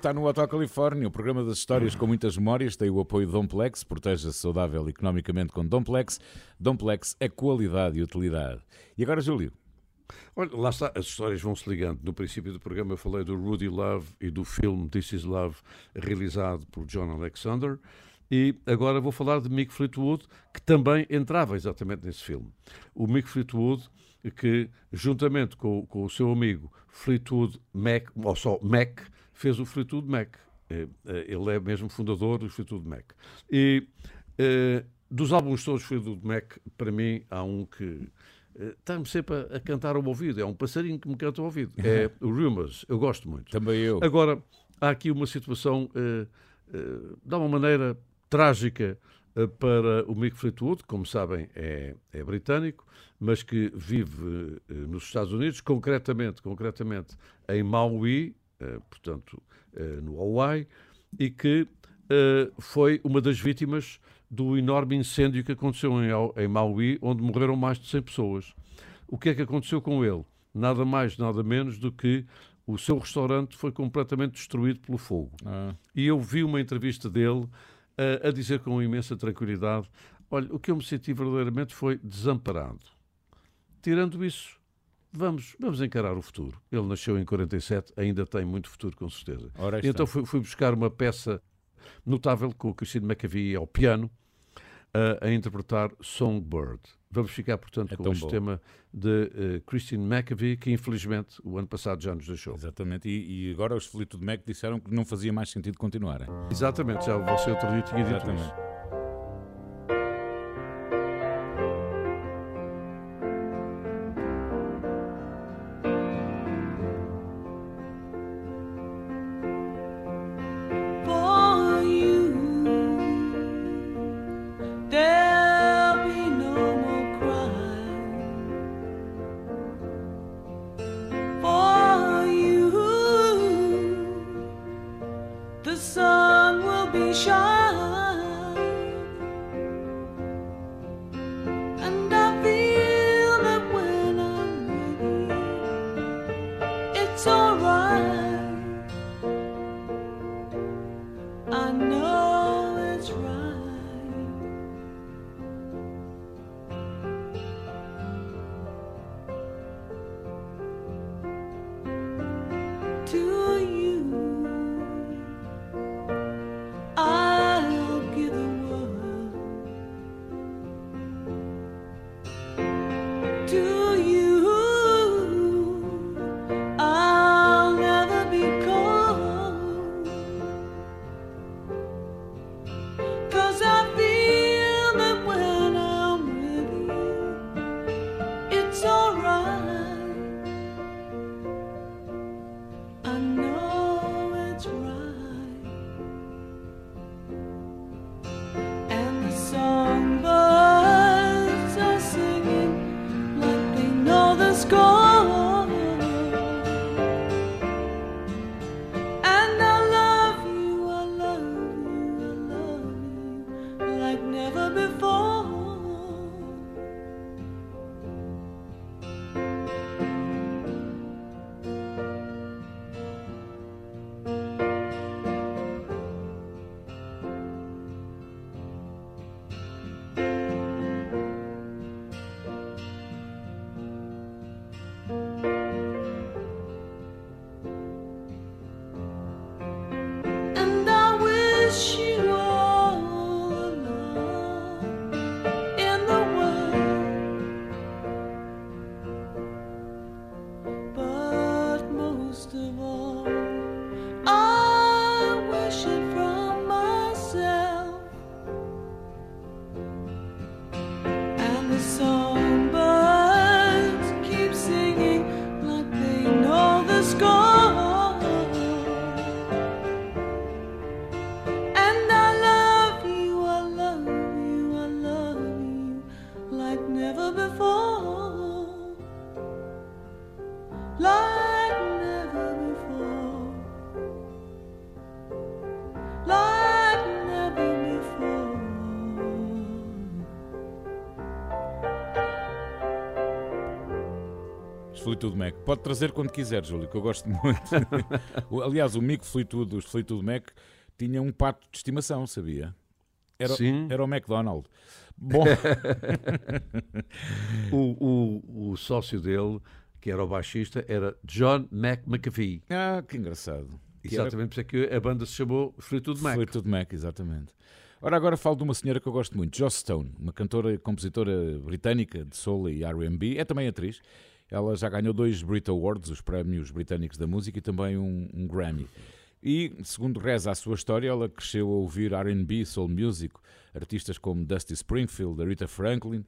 está no Hotel Califórnia, o programa das histórias com muitas memórias, tem o apoio de Domplex, proteja-se saudável economicamente com Domplex. Domplex é qualidade e utilidade. E agora, Júlio? Olha, lá está, as histórias vão se ligando. No princípio do programa eu falei do Rudy Love e do filme This Is Love, realizado por John Alexander. E agora vou falar de Mick Fleetwood, que também entrava exatamente nesse filme. O Mick Fleetwood, que juntamente com, com o seu amigo Fleetwood Mac, ou só Mac, fez o Fleetwood Mac. Eh, eh, Ele é mesmo fundador do Fleetwood Mac. E eh, dos álbuns todos Fleetwood Mac, para mim, há um que está-me sempre a, a cantar ao ouvido. É um passarinho que me canta ao ouvido. É [laughs] o Rumors. Eu gosto muito. Também eu. Agora, há aqui uma situação, de uma maneira trágica para o Mick Fleetwood, como sabem, é, é britânico, mas que vive nos Estados Unidos, concretamente, concretamente em Maui, portanto, eh, no Hawaii, e que eh, foi uma das vítimas do enorme incêndio que aconteceu em, Au- em Maui, onde morreram mais de 100 pessoas. O que é que aconteceu com ele? Nada mais, nada menos do que o seu restaurante foi completamente destruído pelo fogo. Ah, E eu vi uma entrevista dele eh, a dizer com imensa tranquilidade: Olha, o que eu me senti verdadeiramente foi desamparado. Tirando isso, vamos, vamos encarar o futuro. Ele nasceu em 47, ainda tem muito futuro, com certeza. então fui, fui buscar uma peça notável com o Christine McAvee ao piano eh, a interpretar Songbird. Vamos ficar, portanto, É com este bom. tema de eh, Christine McAvee, que infelizmente o ano passado já nos deixou. Exatamente, e, e agora os Fleetwood Mac disseram que não fazia mais sentido continuarem. Exatamente, já você outro dia tinha dito Exatamente. isso. Fleetwood Mac. Pode trazer quando quiser, Júlio, que eu gosto muito. [laughs] Aliás, o Mico Fleetwood, os Fleetwood Mac, tinha um pato de estimação, sabia? Era, Sim. era o McDonald. Bom, [laughs] O, o, o sócio dele, que era o baixista, era John Mac McAfee. ah, que engraçado. Que Exatamente, por isso é que a banda se chamou Fleetwood Mac. Fleetwood Mac, exatamente. Ora, agora falo de uma senhora que eu gosto muito, Joss Stone, uma cantora e compositora britânica de soul e R&B, é também atriz. Ela já ganhou dois Brit Awards, os prémios britânicos da música, e também um, um Grammy. E, segundo reza a sua história, ela cresceu a ouvir R&B, soul music, artistas como Dusty Springfield, Aretha Franklin,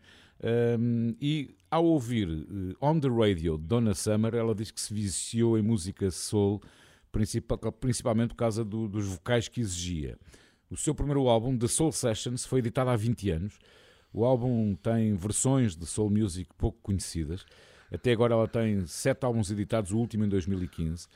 um, e ao ouvir eh, On the Radio Donna Summer, ela diz que se viciou em música soul, principal- principalmente por causa do- dos vocais que exigia. O seu primeiro álbum, The Soul Sessions, foi editado há 20 anos. O álbum tem versões de soul music pouco conhecidas. Até agora ela tem sete álbuns editados, o último em 2015.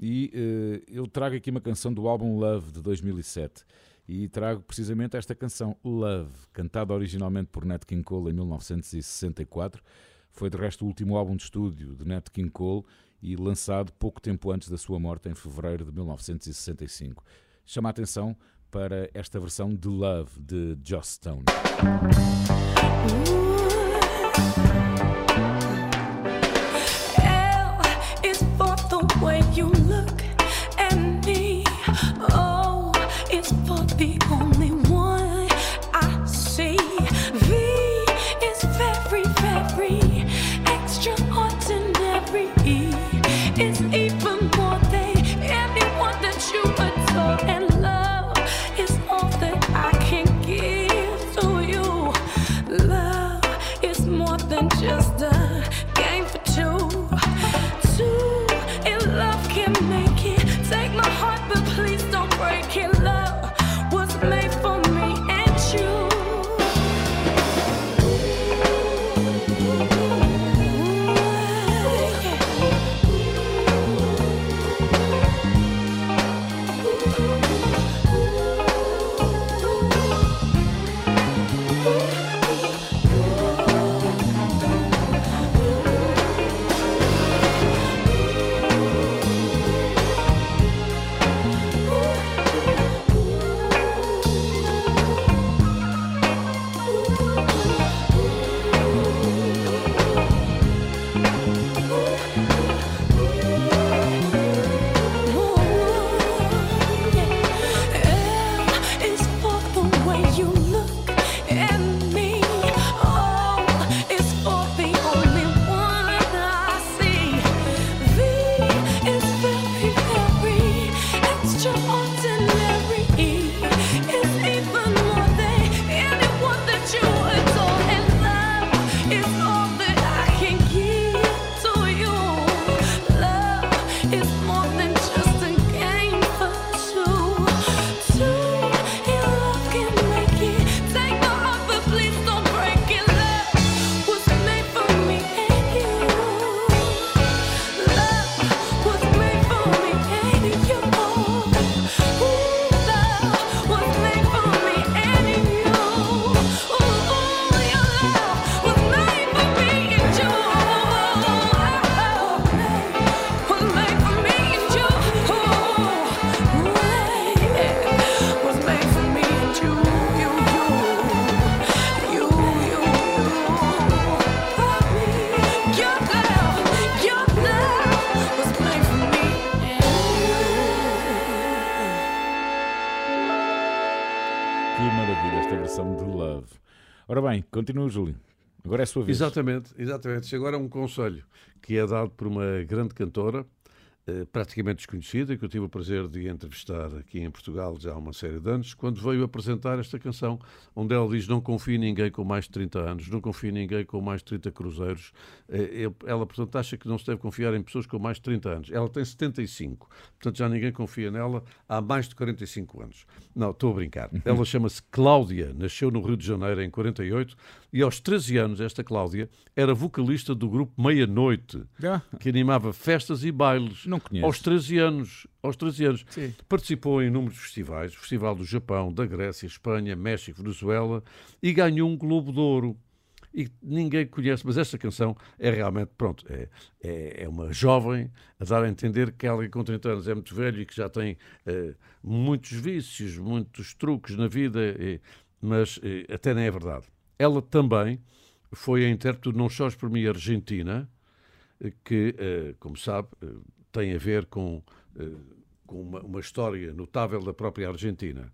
E eh, eu trago aqui uma canção do álbum Love de 2007. E trago precisamente esta canção, Love, cantada originalmente por Nat King Cole em 1964. Foi de resto o último álbum de estúdio de Nat King Cole e lançado pouco tempo antes da sua morte, em fevereiro de 1965. Chama a atenção para esta versão de Love de Joss Stone. Continua, Júlio. Agora é a sua vez. Exatamente, exatamente. Agora é um conselho que é dado por uma grande cantora, eh, praticamente desconhecida, que eu tive o prazer de entrevistar aqui em Portugal já há uma série de anos, quando veio apresentar esta canção, onde ela diz: Não confio em ninguém com mais de 30 anos, não confio em ninguém com mais de 30 cruzeiros. Eh, Ela, portanto, acha que não se deve confiar em pessoas com mais de 30 anos. Ela tem 75, portanto, já ninguém confia nela há mais de 45 anos. Não, estou a brincar. Ela chama-se Cláudia, nasceu no Rio de Janeiro em 48 e aos 13 anos, esta Cláudia era vocalista do grupo Meia-Noite Ah, que animava festas e bailes. Não conheço. Aos 13 anos. Aos 13 anos. Sim. Participou em inúmeros festivais, Festival do Japão, da Grécia, Espanha, México, Venezuela e ganhou um Globo de Ouro. E ninguém conhece, mas esta canção é realmente, pronto, é, é, é uma jovem a dar a entender que ela com 30 anos é muito velho e que já tem eh, muitos vícios, muitos truques na vida, eh, mas eh, até nem é verdade. Ela também foi a intérprete do Não Chores por Mim Argentina, que, como sabe, tem a ver com, com uma, uma história notável da própria Argentina.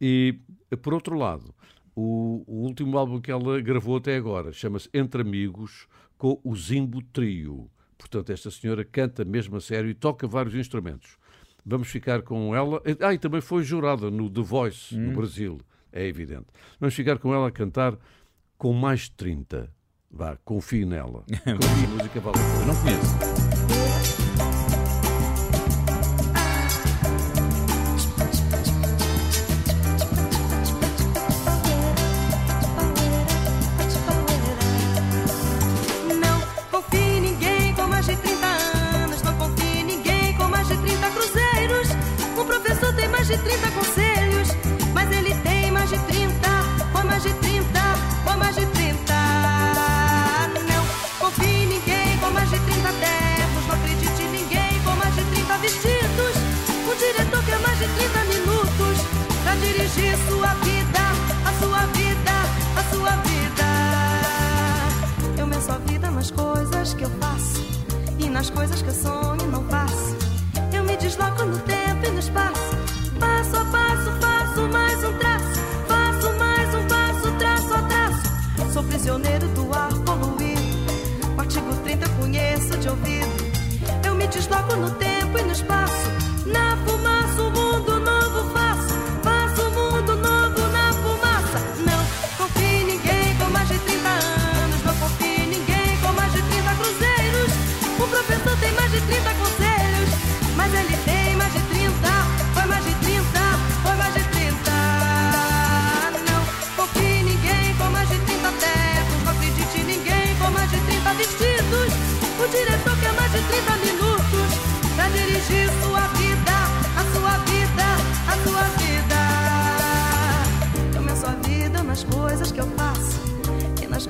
E, por outro lado, o, o último álbum que ela gravou até agora chama-se Entre Amigos, com o Zimbo Trio. Portanto, esta senhora canta mesmo a sério e toca vários instrumentos. Vamos ficar com ela. Ah, e também foi jurada no The Voice, no Brasil, é evidente. Vamos ficar com ela a cantar com mais de 30. Vá, confie nela. [laughs] Confie, a música vale a pena. eu não conheço. Espaço. Passo a passo, faço mais um traço. Faço mais um passo, traço a traço. Sou prisioneiro do ar poluído. O artigo 30 eu conheço de ouvido. Eu me desloco no tempo e no espaço.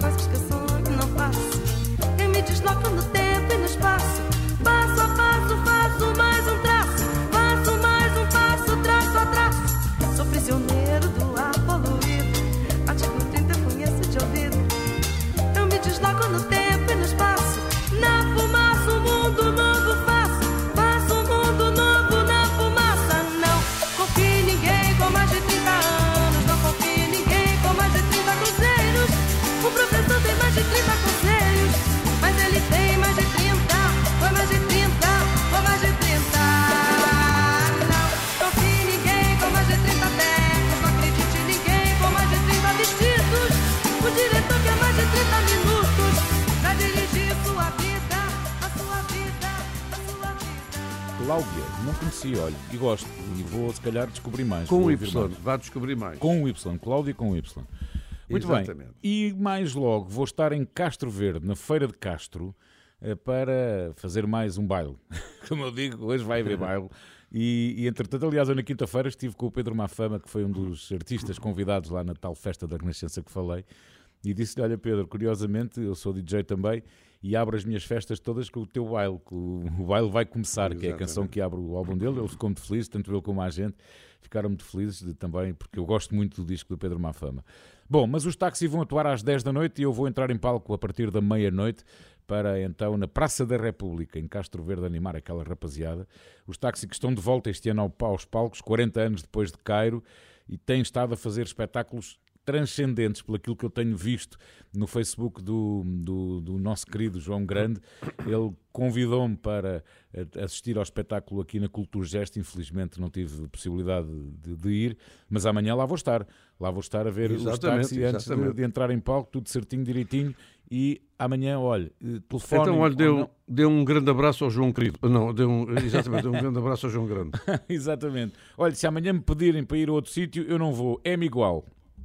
Nas coisas que não faço. Eu me desloco no tempo conhecia, olha, e gosto. E vou, se calhar, descobrir mais. Com o Y, mais. vá descobrir mais. Com o Y, Cláudia com o Y. Muito Exatamente. bem. E mais logo vou estar em Castro Verde, na Feira de Castro, eh, para fazer mais um baile. [laughs] Como eu digo, hoje vai haver [laughs] baile. E, e entretanto, aliás, eu na quinta-feira estive com o Pedro Mafama, que foi um dos artistas convidados lá na tal festa da Renascença que falei, e disse-lhe: Olha, Pedro, curiosamente, eu sou DJ também e abro as minhas festas todas com o teu baile. que O, baile vai começar, que é a canção que abre o álbum dele. Ele ficou muito feliz, tanto ele como a gente ficaram muito felizes de- também, porque eu gosto muito do disco do Pedro Mafama. Bom, mas os táxis vão atuar às 10 da noite e eu vou entrar em palco a partir da meia-noite para então na Praça da República, em Castro Verde, animar aquela rapaziada. Os táxis que estão de volta este ano ao- aos palcos, 40 anos depois de Cairo, e tem estado a fazer espetáculos transcendentes pelo aquilo que eu tenho visto no Facebook do, do, do nosso querido João Grande. Ele convidou-me para assistir ao espetáculo aqui na Cultura Gesto. Infelizmente não tive possibilidade de, de, ir, mas amanhã lá vou estar. Lá vou estar a ver exatamente, os táxis antes de, de, entrar em palco, tudo certinho, direitinho. E amanhã, olha, telefone. Então, olha, deu, deu um grande abraço ao João querido. Não, deu um, exatamente, deu um grande abraço ao João Grande. [laughs] exatamente. Olha, se amanhã me pedirem para ir a outro sítio, eu não vou. É-me igual.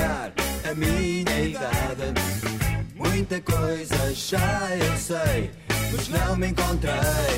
a minha idade. Muita coisa já eu sei, mas não me encontrei.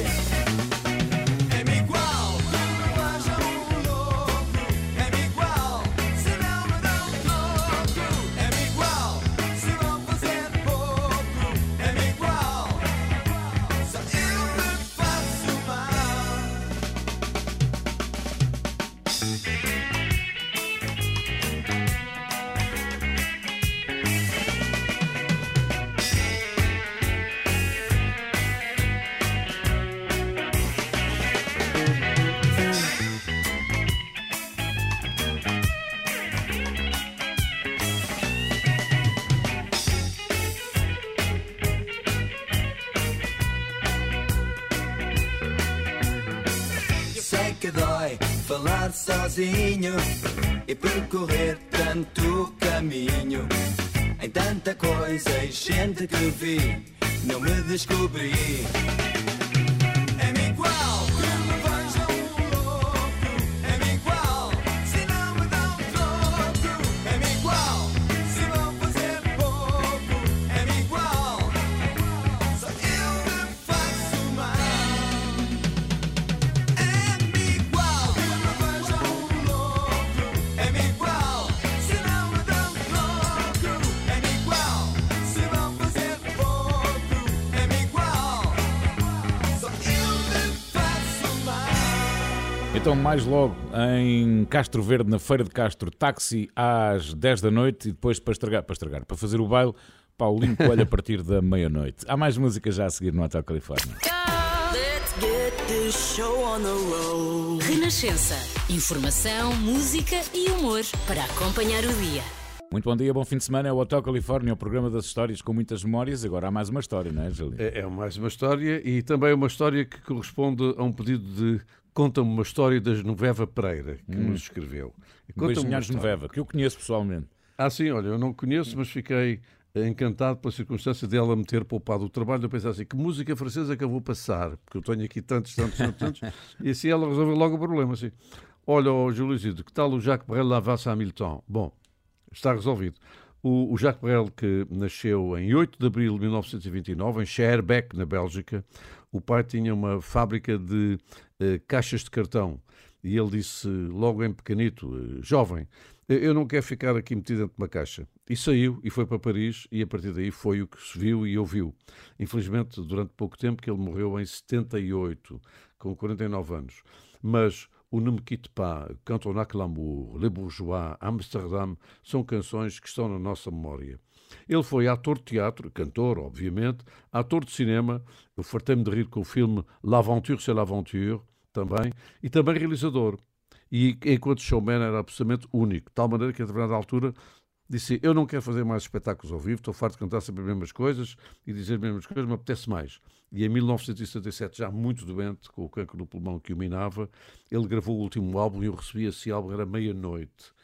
Então mais logo em Castro Verde, na Feira de Castro, táxi às 10 da noite e depois para estragar, para estragar, para fazer o baile, Paulinho Coelho a partir da meia-noite. Há mais música já a seguir no Hotel Califórnia. Renascença. Informação, música e humor para acompanhar o dia. Muito bom dia, bom fim de semana. É o Hotel Califórnia, o programa das histórias com muitas memórias. Agora há mais uma história, não é, Júlio? É, é mais uma história e também uma história que corresponde a um pedido de conta-me uma história da Genoveva Pereira, que hum. nos escreveu. Conta-me Genoveva, que eu conheço pessoalmente. Ah, sim, olha, eu não conheço, mas fiquei encantado pela circunstância dela me ter poupado o trabalho. Eu pensei assim, que música francesa que eu vou passar? Porque eu tenho aqui tantos, tantos, tantos, tantos. [laughs] e assim ela resolveu logo o problema, assim. Olha, oh, Júlio Isidro, que tal o Jacques Brel Lavassa Hamilton? Bom, está resolvido. O, o Jacques Brel, que nasceu em 8 de abril de 1929, em Schaerbeek, na Bélgica, o pai tinha uma fábrica de uh, caixas de cartão e ele disse logo em pequenito, uh, jovem, eu não quero ficar aqui metido dentro de uma caixa. E saiu e foi para Paris e a partir daí foi o que se viu e ouviu. Infelizmente, durante pouco tempo, que ele morreu em 78, com 49 anos. Mas o Ne me quitte pas, que l'amour, Les Bourgeois, Amsterdam, são canções que estão na nossa memória. Ele foi ator de teatro, cantor, obviamente, ator de cinema, eu fartei-me de rir com o filme L'Aventure c'est l'Aventure, também, e também realizador. E enquanto showman era absolutamente único, de tal maneira que a determinada altura disse: Eu não quero fazer mais espetáculos ao vivo, estou farto de cantar sempre as mesmas coisas e dizer as mesmas coisas, me apetece mais. E em 1977, já muito doente, com o cancro no pulmão que o minava, ele gravou o último álbum e eu recebi esse álbum, era meia-noite.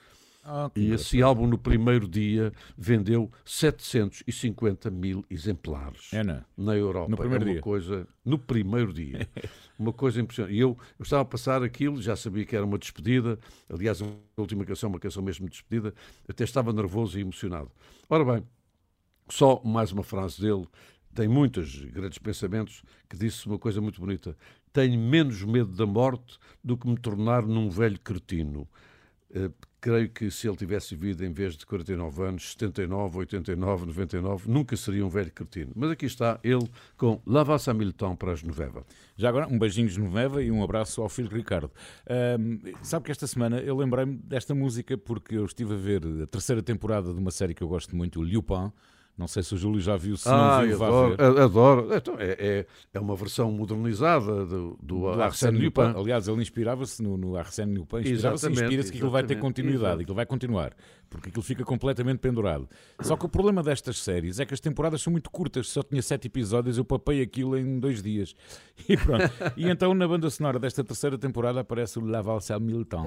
Ah, E engraçado. esse álbum, no primeiro dia, vendeu 750 mil exemplares É, não? na Europa. No primeiro é uma dia. coisa no primeiro dia. [laughs] uma coisa impressionante. E eu, eu estava a passar aquilo, já sabia que era uma despedida. Aliás, a última canção, é uma canção mesmo de despedida. Até estava nervoso e emocionado. Ora bem, só mais uma frase dele. Tem muitos grandes pensamentos que disse uma coisa muito bonita. Tenho menos medo da morte do que me tornar num velho cretino. Eh, creio que se ele tivesse vivido em vez de 49 anos, 79, 89, 99, nunca seria um velho cretino. Mas aqui está ele com La Valse à Milton para as Noveva. Já agora, um beijinho de Noveva e um abraço ao filho Ricardo. Ahm, sabe que esta semana eu lembrei-me desta música porque eu estive a ver a terceira temporada de uma série que eu gosto muito, Lupin. Não sei se o Júlio já viu, se não viu, vá adoro, ver. adoro. Então, é, é, é uma versão modernizada do, do, Do Arsène Lupin. Lupin. Aliás, ele inspirava-se no, no Arsène Lupin, inspirava-se e inspira-se que aquilo vai ter continuidade, exato. aquilo vai continuar, porque aquilo fica completamente pendurado. Só que o problema destas séries é que as temporadas são muito curtas, só tinha sete episódios, eu papei aquilo em dois dias. [laughs] E pronto. e então na banda sonora desta terceira temporada aparece o La Valse à Milton.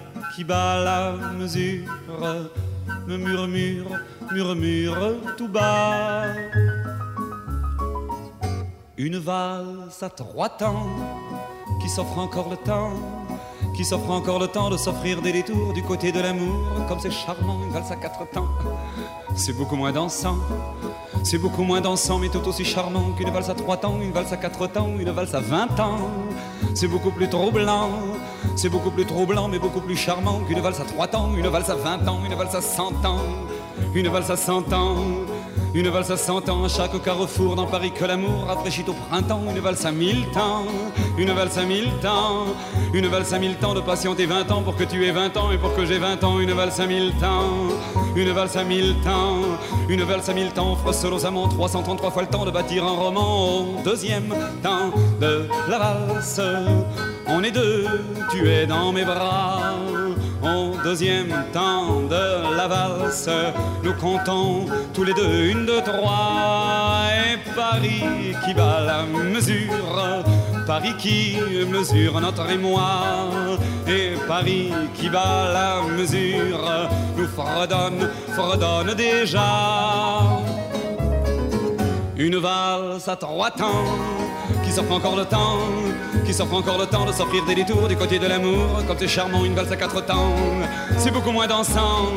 qui bat la mesure me murmure, murmure tout bas. Une valse à trois temps qui s'offre encore le temps, qui s'offre encore le temps de s'offrir des détours du côté de l'amour, comme c'est charmant, une valse à quatre temps. C'est beaucoup moins dansant, c'est beaucoup moins dansant, mais tout aussi charmant qu'une valse à trois temps, une valse à quatre temps, une valse à vingt ans. C'est beaucoup plus troublant, c'est beaucoup plus troublant, mais beaucoup plus charmant qu'une valse à trois temps, une valse à vingt ans, une valse à cent ans, une valse à cent ans. Une valse à cent ans chaque carrefour dans Paris que l'amour rafraîchit au printemps. Une valse à mille temps, une valse à mille temps, une valse à mille temps de patienter vingt ans pour que tu aies vingt ans et pour que j'ai vingt ans. Une valse à mille temps, une valse à mille temps, une valse à mille temps amants 333 fois le temps de bâtir un roman. Au deuxième temps de la valse, on est deux, tu es dans mes bras. Au deuxième temps de la valse, nous comptons tous les deux une, deux, trois. Et Paris qui bat la mesure, Paris qui mesure notre émoi. Et Paris qui bat la mesure, nous fredonne, fredonne déjà. Une valse à trois temps qui s'offre encore le temps, qui s'offre encore le temps de s'offrir des détours du côté de l'amour. Comme c'est charmant, une valse à quatre temps, c'est beaucoup moins dansant,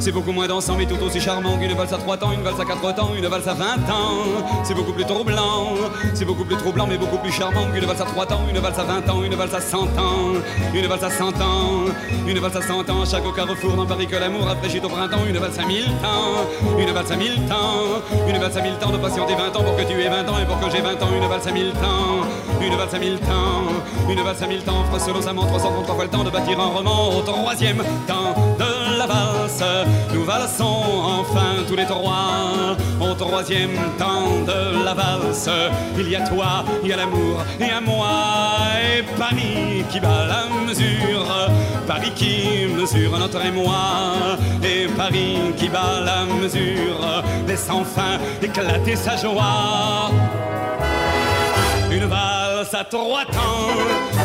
c'est beaucoup moins dansant, mais tout aussi charmant qu'une valse à trois temps, une valse à quatre temps, une valse à vingt ans. C'est beaucoup plus troublant, c'est beaucoup plus troublant, mais beaucoup plus charmant qu'une valse à trois temps, une valse à vingt ans, une valse à cent ans, une valse à cent ans, une valse à cent ans. Chaque carrefour dans Paris que l'amour rafraîchit au printemps, une valse à mille temps, une valse à mille temps, une valse à mille temps de patienter vingt ans pour que tu aies vingt ans et pour que j'ai vingt ans, une valse à mille temps, une valse à mille temps, une valse à mille temps, amants 333 fois le temps de bâtir un roman au troisième temps de la valse. Nous valsons enfin tous les trois au troisième temps de la valse. Il y a toi, il y a l'amour et à moi et Paris qui bat la mesure, Paris qui mesure notre émoi et Paris qui bat la mesure, laisse enfin éclater sa joie. Une valse à trois temps,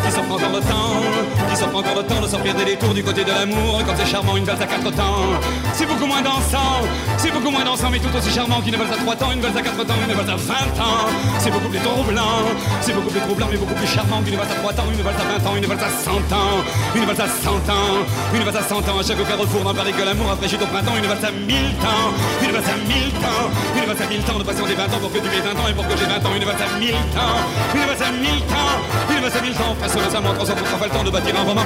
qui s'offre encore le temps, qui s'offre encore le temps de sortir des détours du côté de l'amour, comme c'est charmant une valse à quatre temps. C'est beaucoup moins dansant, c'est beaucoup moins dansant, mais tout aussi charmant qu'une valse à trois temps, une valse à quatre temps, une valse à vingt ans. C'est beaucoup plus troublant, c'est beaucoup plus troublant, mais beaucoup plus charmant qu'une valse à trois temps, une valse à vingt ans, une valse à cent ans, une valse à cent ans, une valse à cent ans. À chaque carrefour n'en parlait que l'amour après chute au printemps, une valse à mille temps, une valse à mille temps, une valse à mille temps de passion des vingt ans pour que tu aies vingt ans et pour que j'ai vingt ans, une valse à mille temps, une valse à mille temps, une valse à mille temps. Face au récemment, trois ans pour pas le temps de bâtir un roman.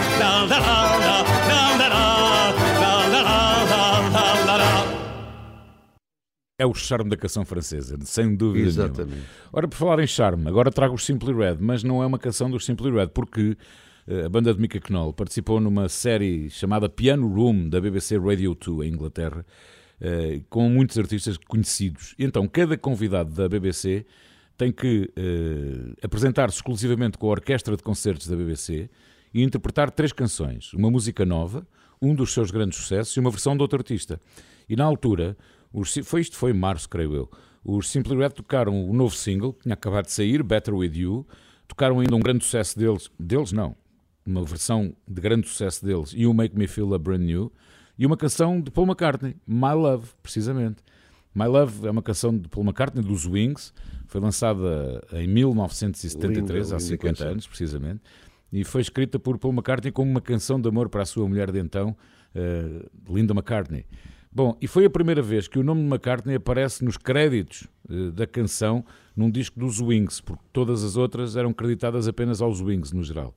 É o charme da canção francesa, sem dúvida Exatamente. nenhuma. Ora, por falar em charme, agora trago os Simply Red, mas não é uma canção dos Simply Red, porque eh, a banda de Mika Knoll participou numa série chamada Piano Room da BBC Radio 2 em Inglaterra, eh, com muitos artistas conhecidos. Então, cada convidado da BBC tem que eh, apresentar-se exclusivamente com a orquestra de concertos da BBC e interpretar três canções, uma música nova, um dos seus grandes sucessos e uma versão de outro artista. E na altura, os, foi isto foi em março, creio eu, os Simply Red tocaram o novo single, que tinha acabado de sair, Better With You, tocaram ainda um grande sucesso deles, deles não, uma versão de grande sucesso deles, o Make Me Feel a Brand New, e uma canção de Paul McCartney, My Love, precisamente. My Love é uma canção de Paul McCartney, dos Wings, foi lançada em 1973, Linda, há linda 50 canção. anos, precisamente, e foi escrita por Paul McCartney como uma canção de amor para a sua mulher de então, eh, Linda McCartney. Bom, e foi a primeira vez que o nome de McCartney aparece nos créditos eh, da canção num disco dos Wings, porque todas as outras eram creditadas apenas aos Wings, no geral.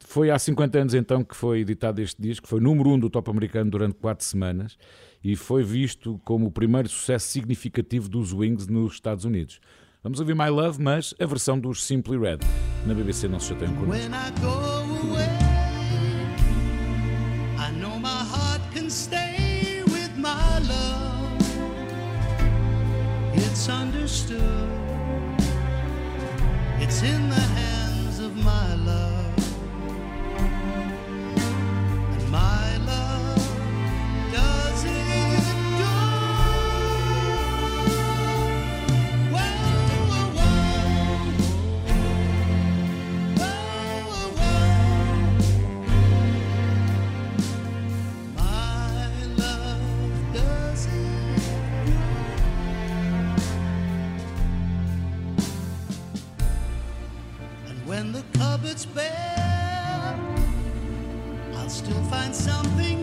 Foi há 50 anos então que foi editado este disco, foi número 1 um do top americano durante 4 semanas e foi visto como o primeiro sucesso significativo dos Wings nos Estados Unidos. Vamos ouvir My Love, mas a versão dos Simply Red. Na BBC não se chateiam connosco. It's understood. It's in the hands of my love. And my when the cupboard's bare, I'll still find something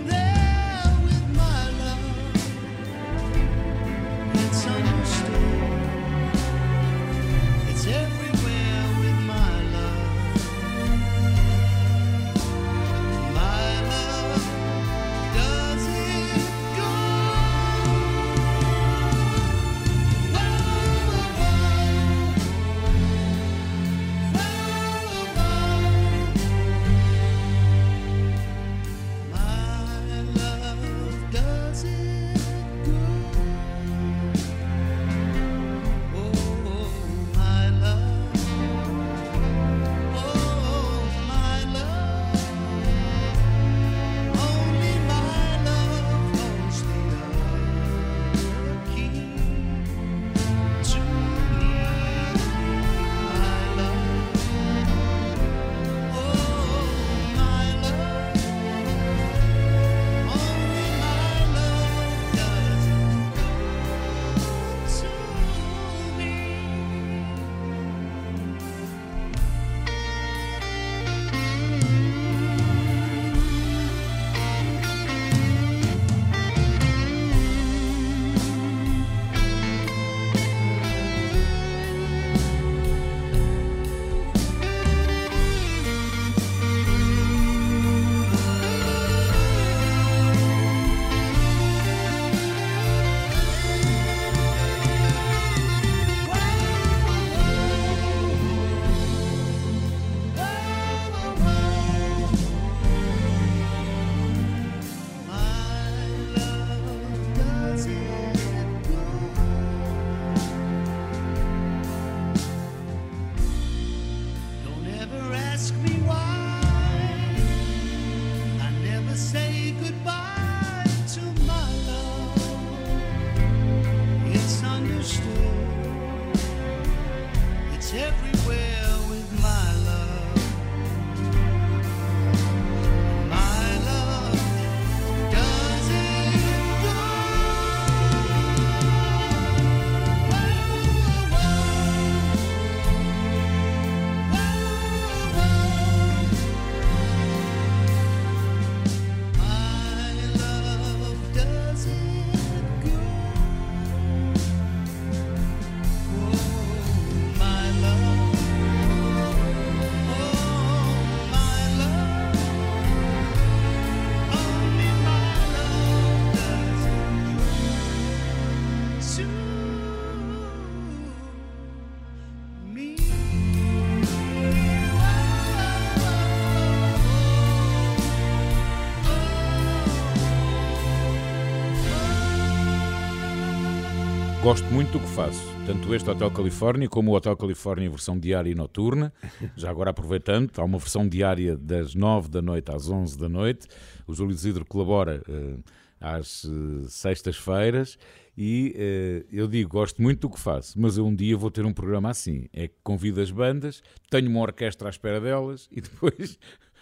Gosto muito do que faço, tanto este Hotel Califórnia como o Hotel Califórnia versão diária e noturna. Já agora aproveitando, há uma versão diária das 9 da noite às 11 da noite. O Júlio Isidro colabora eh, às eh, sextas-feiras e eh, eu digo, gosto muito do que faço, mas eu um dia vou ter um programa assim. É que convido as bandas, tenho uma orquestra à espera delas e [laughs] depois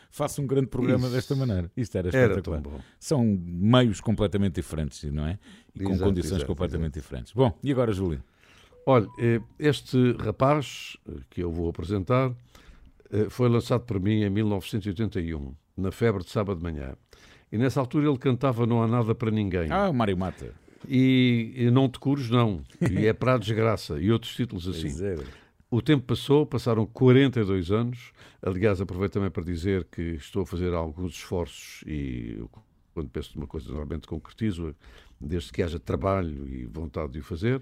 faço um grande programa Isso. desta maneira. Isto era Era espetacular. bom. São meios completamente diferentes, não é? E com Exato, condições exato, completamente diferentes. Bom, e agora, Júlio? Olha, eh, este rapaz eh, que eu vou apresentar eh, foi lançado por mim em 1981, na febre de sábado de manhã. E nessa altura ele cantava Não Há Nada para Ninguém. Ah, o Mário Mata. E, e Não Te Cures, não. E É para a Desgraça. E outros títulos assim. É. O tempo passou, passaram 42 anos. Aliás, aproveito também para dizer que estou a fazer alguns esforços e quando penso numa coisa, normalmente concretizo, desde que haja trabalho e vontade de o fazer.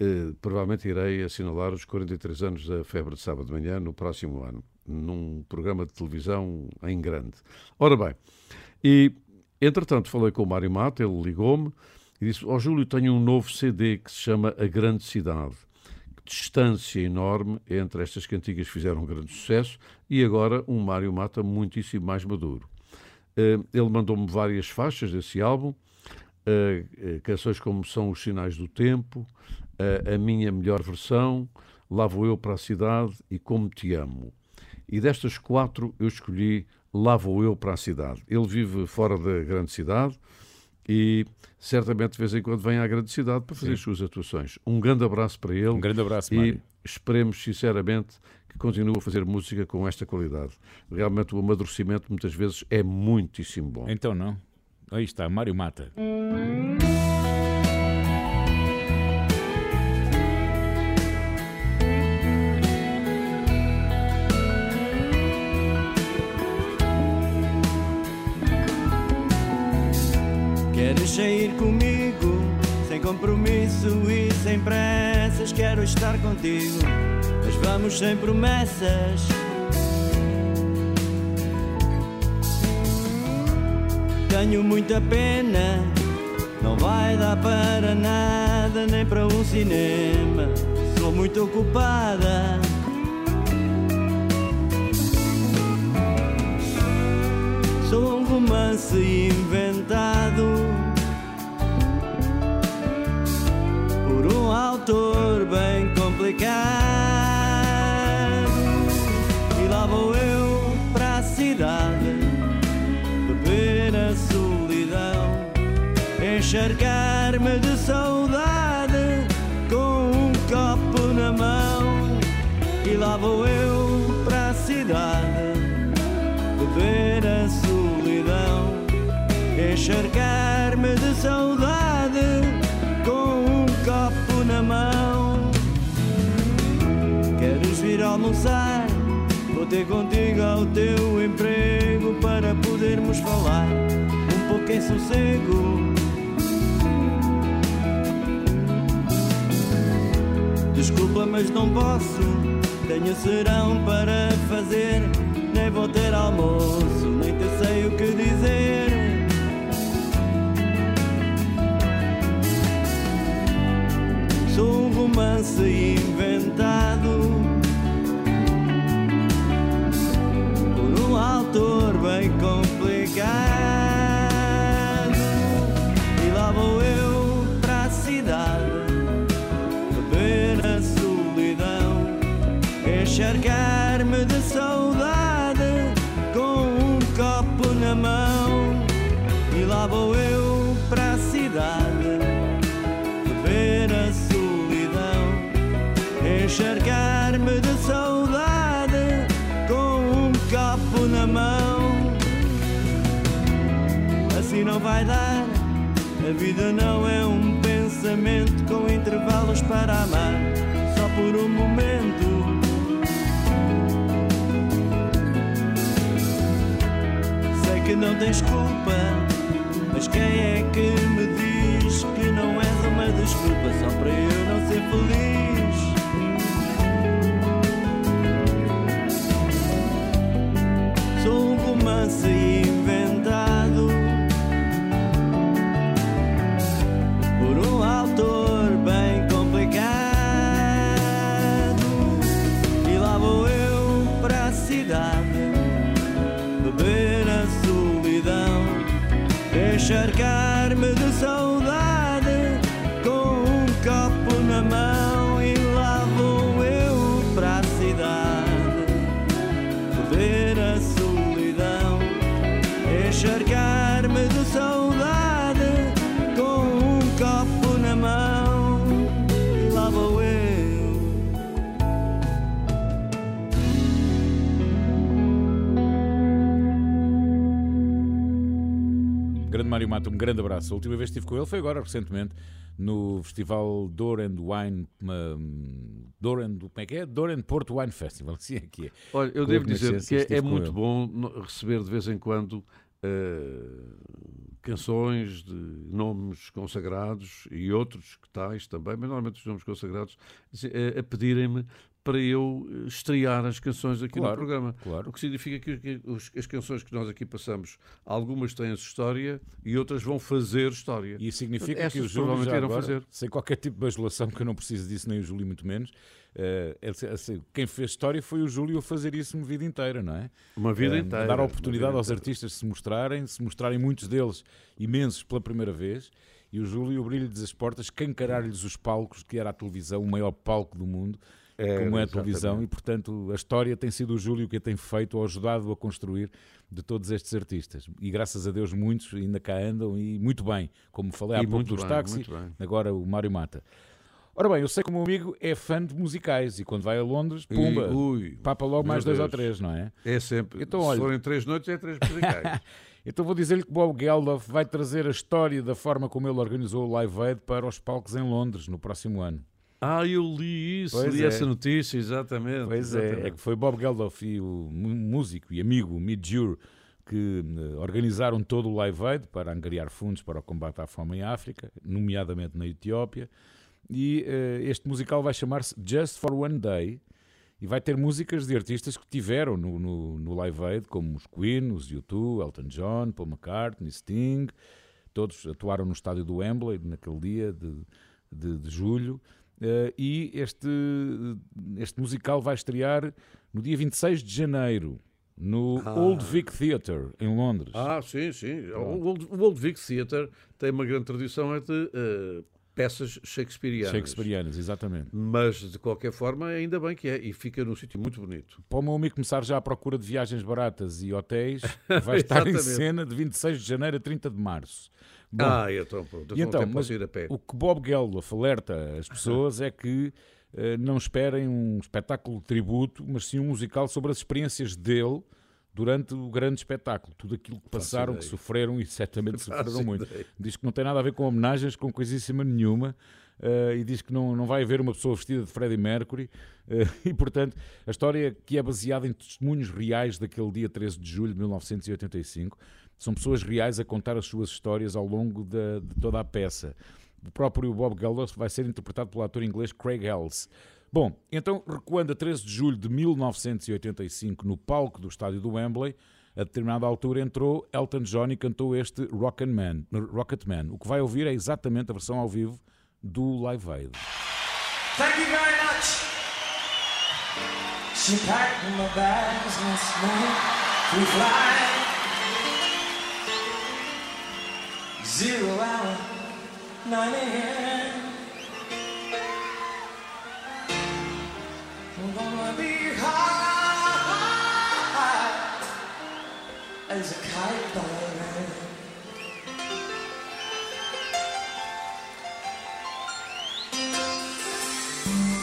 Eh, provavelmente irei assinalar os 43 anos da Febre de Sábado de Manhã no próximo ano, num programa de televisão em grande. Ora bem, e entretanto falei com o Mário Mata, ele ligou-me e disse: Ó Júlio, tenho um novo CD que se chama A Grande Cidade distância enorme entre estas cantigas que fizeram um grande sucesso e agora um Mário Mata muitíssimo mais maduro. Eh, Ele mandou-me várias faixas desse álbum, eh, eh, canções como São os Sinais do Tempo, A Minha Melhor Versão, Lá Vou Eu para a Cidade e Como Te Amo. E destas quatro eu escolhi Lá Vou Eu para a Cidade. Ele vive fora da grande cidade e certamente de vez em quando vem à grande cidade para fazer as suas atuações. Um grande abraço para ele. Um grande abraço, E Mário. esperemos sinceramente que continue a fazer música com esta qualidade. Realmente o amadurecimento muitas vezes é muitíssimo bom. Então não. Aí está, Mário Mata. Queres sair comigo, compromisso e sem pressas? Quero estar contigo, mas vamos sem promessas. Tenho muita pena, não vai dar para nada, nem para um cinema. Sou muito ocupada. Sou um romance inventado autor bem complicado. E lá vou eu para a cidade beber a solidão, encharcar-me de saudade com um copo na mão. E lá vou eu para a cidade beber a solidão, encharcar-me almoçar? Vou ter contigo ao teu emprego para podermos falar um pouco em sossego. Desculpa, mas não posso. Tenho serão para fazer. Nem vou ter almoço, nem te sei o que dizer. Sou um romance inventado vida não é um pensamento com intervalos para amar, só por um momento. Sei que não tens culpa, mas quem é que me diz que não és uma desculpa só para eu não ser feliz? Sou um romance grande abraço. A última vez que estive com ele foi agora, recentemente, no festival Door and Wine. hum, Door and, como é que é? Door and Porto Wine Festival, [laughs] assim é que é. Olha, eu Com devo dizer que é, é muito ele. bom receber de vez em quando eh, canções de nomes consagrados e outros que tais também, mas normalmente os nomes consagrados, assim, eh, a pedirem-me para eu eh, estrear as canções aqui Claro, no programa. claro. O que significa que, que os- as canções que nós aqui passamos, algumas têm a história e outras vão fazer história. E significa que Essas o Júlio provavelmente já agora, fazer. sem qualquer tipo de bajulação, que eu não preciso disso, nem o Júlio muito menos, assim, quem fez história foi o Júlio a fazer isso uma vida inteira, não é? Uma vida Eh, inteira, Dar uma oportunidade aos artistas de se mostrarem, se mostrarem muitos deles imensos pela primeira vez, e o Júlio abrir-lhes as portas, cancarar-lhes os palcos, que era a televisão, o maior palco do mundo, Era, como é a televisão, exatamente. e portanto a história tem sido o Júlio que a tem feito ou ajudado a construir de todos estes artistas. E graças a Deus muitos ainda cá andam e muito bem, como falei há E pouco dos táxis, agora o Mário Mata. Ora bem, eu sei que o meu amigo é fã de musicais e quando vai a Londres, pumba, E, ui, papa logo mais dois ou Deus. três, não é? É sempre. Então, Se olha- forem três noites, é três musicais. [laughs] Então vou dizer-lhe que Bob Geldof vai trazer a história da forma como ele organizou o Live Aid para os palcos em Londres no próximo ano. Ah, eu li isso, Pois li é. essa notícia, exatamente. Pois é, exatamente. é que foi Bob Geldof e o músico e amigo Midjur que eh, organizaram todo o Live Aid para angariar fundos para o combate à fome em África, nomeadamente na Etiópia. E eh, este musical vai chamar-se Just for One Day e vai ter músicas de artistas que tiveram no, no, no Live Aid, como os Queen, os U2, Elton John, Paul McCartney, Sting. Todos atuaram no estádio do Wembley naquele dia de, de, de julho. Eh, e este, este musical vai estrear no dia 26 de janeiro, no Ah. Old Vic Theatre, em Londres. Ah, sim, sim. O Old, o Old Vic Theatre tem uma grande tradição é de eh, peças shakespearianas. Shakespearianas, exatamente. Mas, de qualquer forma, ainda bem que é. E fica num sítio muito bonito. Para o meu amigo começar já à procura de viagens baratas e hotéis, [laughs] vai estar em cena de 26 de janeiro a 30 de março. Bom, ah, então pronto. e então, mas ir a pé. o que Bob Geldof alerta as pessoas é que eh, não esperem um espetáculo de tributo, mas sim um musical sobre as experiências dele durante o grande espetáculo. Tudo aquilo que passaram, que sofreram e certamente [laughs] sofreram muito. Diz que não tem nada a ver com homenagens, com coisíssima nenhuma. eh, e diz que não, não vai haver uma pessoa vestida de Freddie Mercury. eh, [laughs] e, portanto, a história que é baseada em testemunhos reais daquele dia 13 de julho de 1985 são pessoas reais a contar as suas histórias ao longo da- de toda a peça. O próprio Bob Geldof vai ser interpretado pelo ator inglês Craig Ells. Bom, então, recuando a 13 de julho de 1985, no palco do estádio do Wembley, a determinada altura entrou Elton John e cantou este Rocket Man, Rocket Man. O que vai ouvir é exatamente a versão ao vivo do Live Aid. Thank you very much. She packed my bags. We fly. Zero hour, 9 a.m. I'm gonna be high as a kite by then.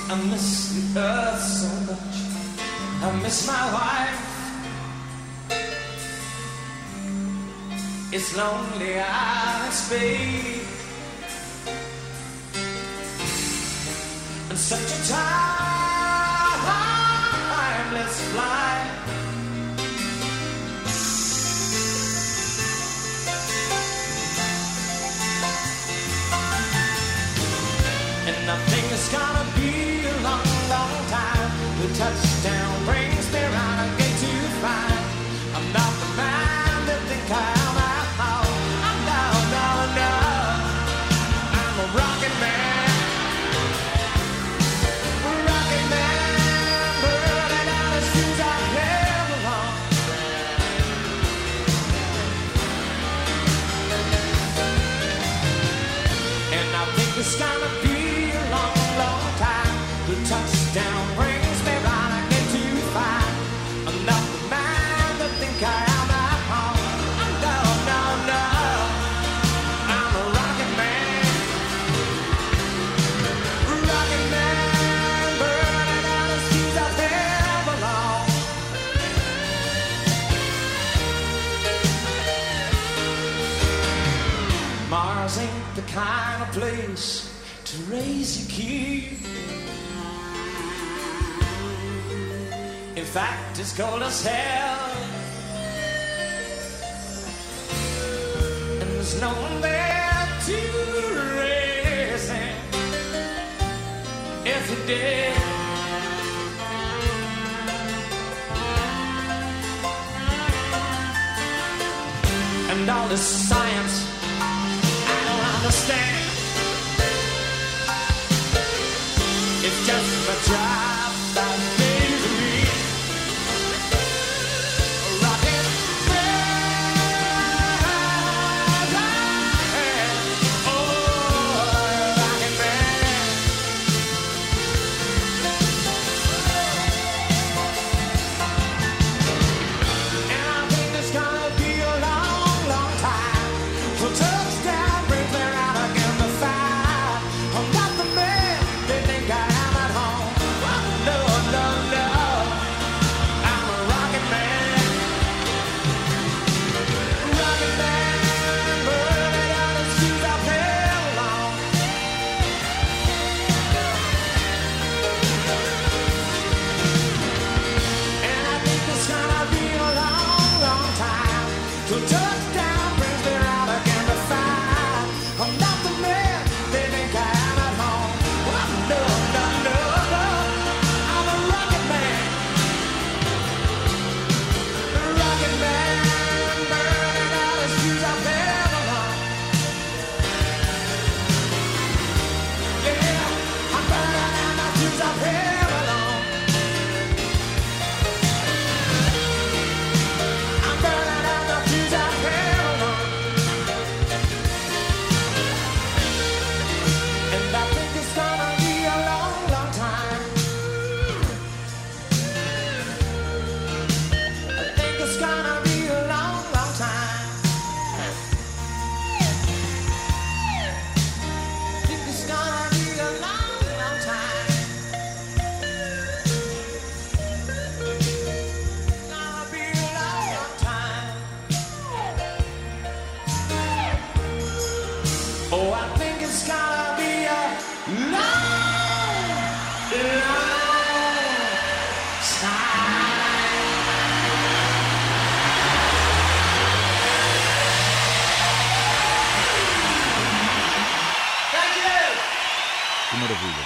I miss the earth so much. I miss my wife. It's lonely out in. And such a timeless flight. And I think it's gonna be a long, long time. The touchdown cold as hell. And there's no one there to raise him. If he did. And all this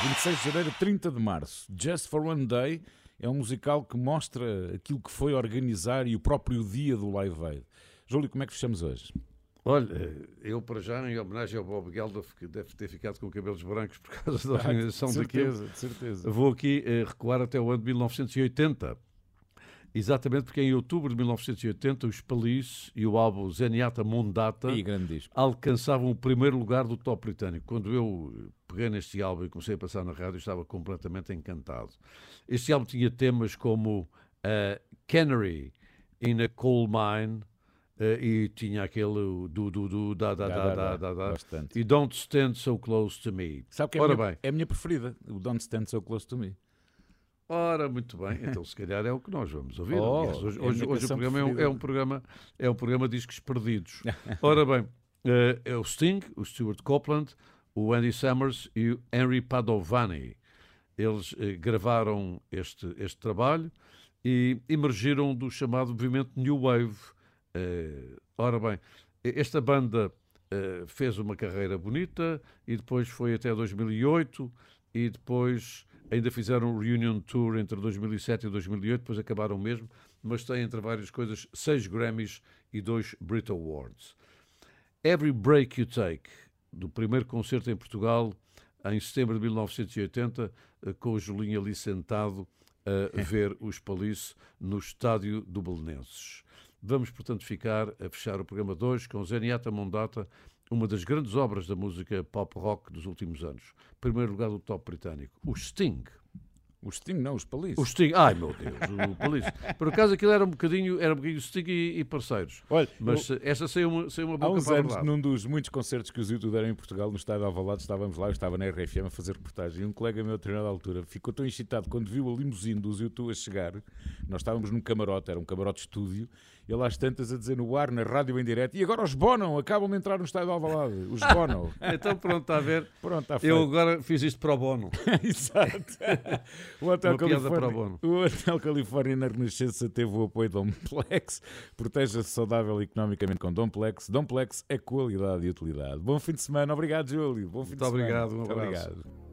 26 de janeiro, 30 de março. Just for One Day é um musical que mostra aquilo que foi organizar e o próprio dia do Live Aid. Júlio, como é que fechamos hoje? Olha, eu para já, em homenagem ao Bob Geldof, que deve ter ficado com cabelos brancos por causa da Ah, organização de daquilo, certeza, de certeza. vou aqui eh, recuar até o ano de 1980. Exatamente porque em outubro de 1980 os Police e o álbum Zenyatta disco. alcançavam o primeiro lugar do top britânico. Quando eu peguei neste álbum e comecei a passar na rádio, estava completamente encantado. Este álbum tinha temas como eh, Canary in a Coal Mine eh, e tinha aquele do do do da da da da da, da, Bastante. e Don't Stand So Close to Me. Sabe que é Ora minha, bem, é a minha preferida, o Don't Stand So Close to Me. Ora, muito bem. Então, se calhar é o que nós vamos ouvir. Oh, Aliás, hoje, é hoje- hoje o programa é um, é um programa é um programa de discos perdidos. [laughs] Ora bem, eh, é o Sting, o Stuart Copeland, o Andy Summers e o Henry Padovani. Eles eh, gravaram este, este trabalho e emergiram do chamado movimento New Wave. Eh, ora bem, esta banda fez uma carreira bonita e depois foi até 2008 e depois ainda fizeram um reunion tour entre 2007 e 2008, depois acabaram mesmo, mas têm entre várias coisas seis Grammys e dois Brit Awards. Every Break You Take, do primeiro concerto em Portugal, em setembro de 1980, eh, com o Julinho ali sentado a [laughs] ver os Police no estádio do Belenenses. Vamos, portanto, ficar a fechar o programa de hoje com Zeniata Mondata uma das grandes obras da música pop rock dos últimos anos. Primeiro lugar do top britânico, o Sting. O Sting não, os Police. O Sting, ai meu Deus, o Police. Por acaso aquilo era um bocadinho, era um bocadinho Sting e, e parceiros. Olha, Mas eu- essa saiu uma, saiu uma Há boca uns para anos, num dos muitos concertos que os YouTube deram em Portugal, no estádio de Alvalade, estávamos lá, eu estava na RFM a fazer reportagem, e um colega meu, a determinada altura, ficou tão excitado quando viu a limusine dos YouTube a chegar, nós estávamos num camarote, era um camarote estúdio, ele às tantas a dizer no ar, na rádio em direto, e agora os Bono, acabam de entrar no estádio de Alvalade, os [laughs] Bono. Então pronto, está a ver. Pronto, está Eu agora fiz isto para o bono. [laughs] Exato. O Hotel, para o Califórnia, o Hotel Califórnia na Renascença teve o apoio de Domplex. Proteja-se saudável economicamente com Domplex. Domplex é qualidade e utilidade. Bom fim de semana. Obrigado, Júlio. Bom fim Muito de semana. obrigado, um Muito abraço. obrigado.